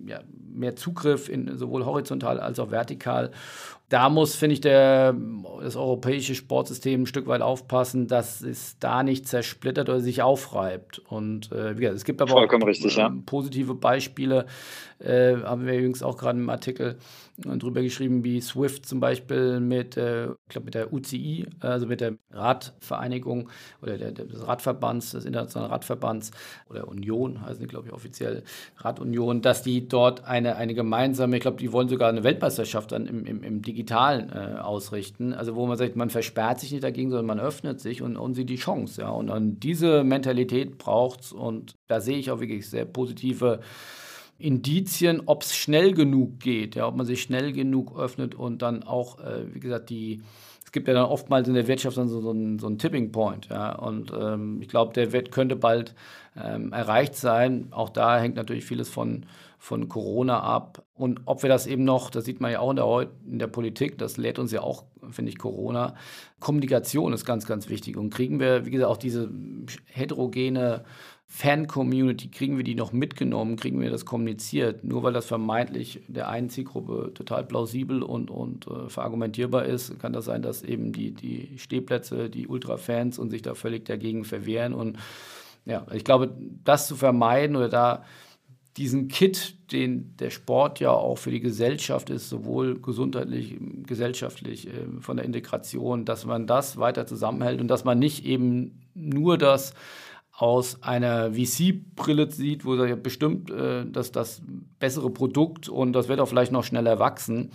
ja, mehr Zugriff in sowohl horizontal als auch vertikal da muss, finde ich, der, das europäische Sportsystem ein Stück weit aufpassen, dass es da nicht zersplittert oder sich aufreibt. Und äh, wie gesagt, es gibt aber Vollkommen auch richtig, ja. positive Beispiele, äh, haben wir übrigens auch gerade im Artikel drüber geschrieben, wie Swift zum Beispiel mit, äh, ich glaube, mit der UCI, also mit der Radvereinigung oder der, des Radverbands, des Internationalen Radverbands oder Union, heißen die, glaube ich, offiziell Radunion, dass die dort eine, eine gemeinsame, ich glaube, die wollen sogar eine Weltmeisterschaft dann im, im, im Digitalen äh, ausrichten. Also wo man sagt, man versperrt sich nicht dagegen, sondern man öffnet sich und, und sieht die Chance. Ja. Und dann diese Mentalität braucht es und da sehe ich auch wirklich sehr positive Indizien, ob es schnell genug geht, ja, ob man sich schnell genug öffnet und dann auch, äh, wie gesagt, die, es gibt ja dann oftmals in der Wirtschaft dann so, so, einen, so einen Tipping Point, ja, und ähm, ich glaube, der Wert könnte bald ähm, erreicht sein. Auch da hängt natürlich vieles von, von Corona ab. Und ob wir das eben noch, das sieht man ja auch in der, in der Politik, das lehrt uns ja auch, finde ich, Corona. Kommunikation ist ganz, ganz wichtig. Und kriegen wir, wie gesagt, auch diese heterogene Fan-Community, kriegen wir die noch mitgenommen, kriegen wir das kommuniziert, nur weil das vermeintlich der einen Zielgruppe total plausibel und, und äh, verargumentierbar ist, kann das sein, dass eben die, die Stehplätze, die Ultra-Fans und sich da völlig dagegen verwehren. Und ja, ich glaube, das zu vermeiden oder da diesen Kit, den der Sport ja auch für die Gesellschaft ist, sowohl gesundheitlich, gesellschaftlich, äh, von der Integration, dass man das weiter zusammenhält und dass man nicht eben nur das aus einer VC-Brille sieht, wo er bestimmt äh, dass das bessere Produkt und das wird auch vielleicht noch schneller wachsen.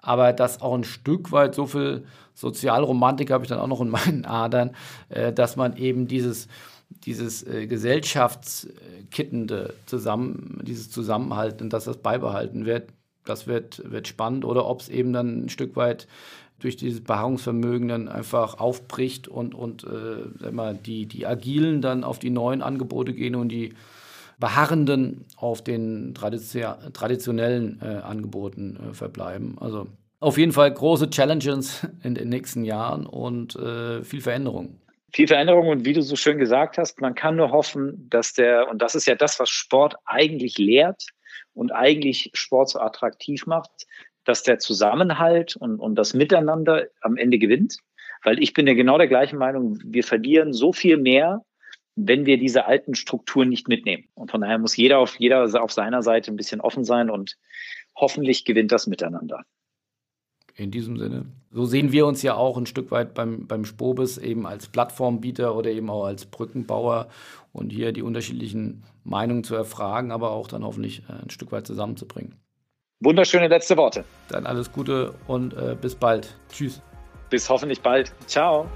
Aber dass auch ein Stück weit so viel Sozialromantik habe ich dann auch noch in meinen Adern, äh, dass man eben dieses, dieses äh, gesellschaftskittende zusammen, dieses Zusammenhalten, dass das beibehalten wird, das wird, wird spannend. Oder ob es eben dann ein Stück weit durch dieses Beharrungsvermögen dann einfach aufbricht und, und äh, mal, die, die Agilen dann auf die neuen Angebote gehen und die Beharrenden auf den traditionellen äh, Angeboten äh, verbleiben. Also auf jeden Fall große Challenges in den nächsten Jahren und äh, viel Veränderung. Viel Veränderung und wie du so schön gesagt hast, man kann nur hoffen, dass der, und das ist ja das, was Sport eigentlich lehrt und eigentlich Sport so attraktiv macht, dass der Zusammenhalt und, und das Miteinander am Ende gewinnt. Weil ich bin ja genau der gleichen Meinung, wir verlieren so viel mehr, wenn wir diese alten Strukturen nicht mitnehmen. Und von daher muss jeder auf, jeder auf seiner Seite ein bisschen offen sein und hoffentlich gewinnt das Miteinander. In diesem Sinne. So sehen wir uns ja auch ein Stück weit beim, beim Spobis eben als Plattformbieter oder eben auch als Brückenbauer und hier die unterschiedlichen Meinungen zu erfragen, aber auch dann hoffentlich äh, ein Stück weit zusammenzubringen. Wunderschöne letzte Worte. Dann alles Gute und äh, bis bald. Tschüss. Bis hoffentlich bald. Ciao.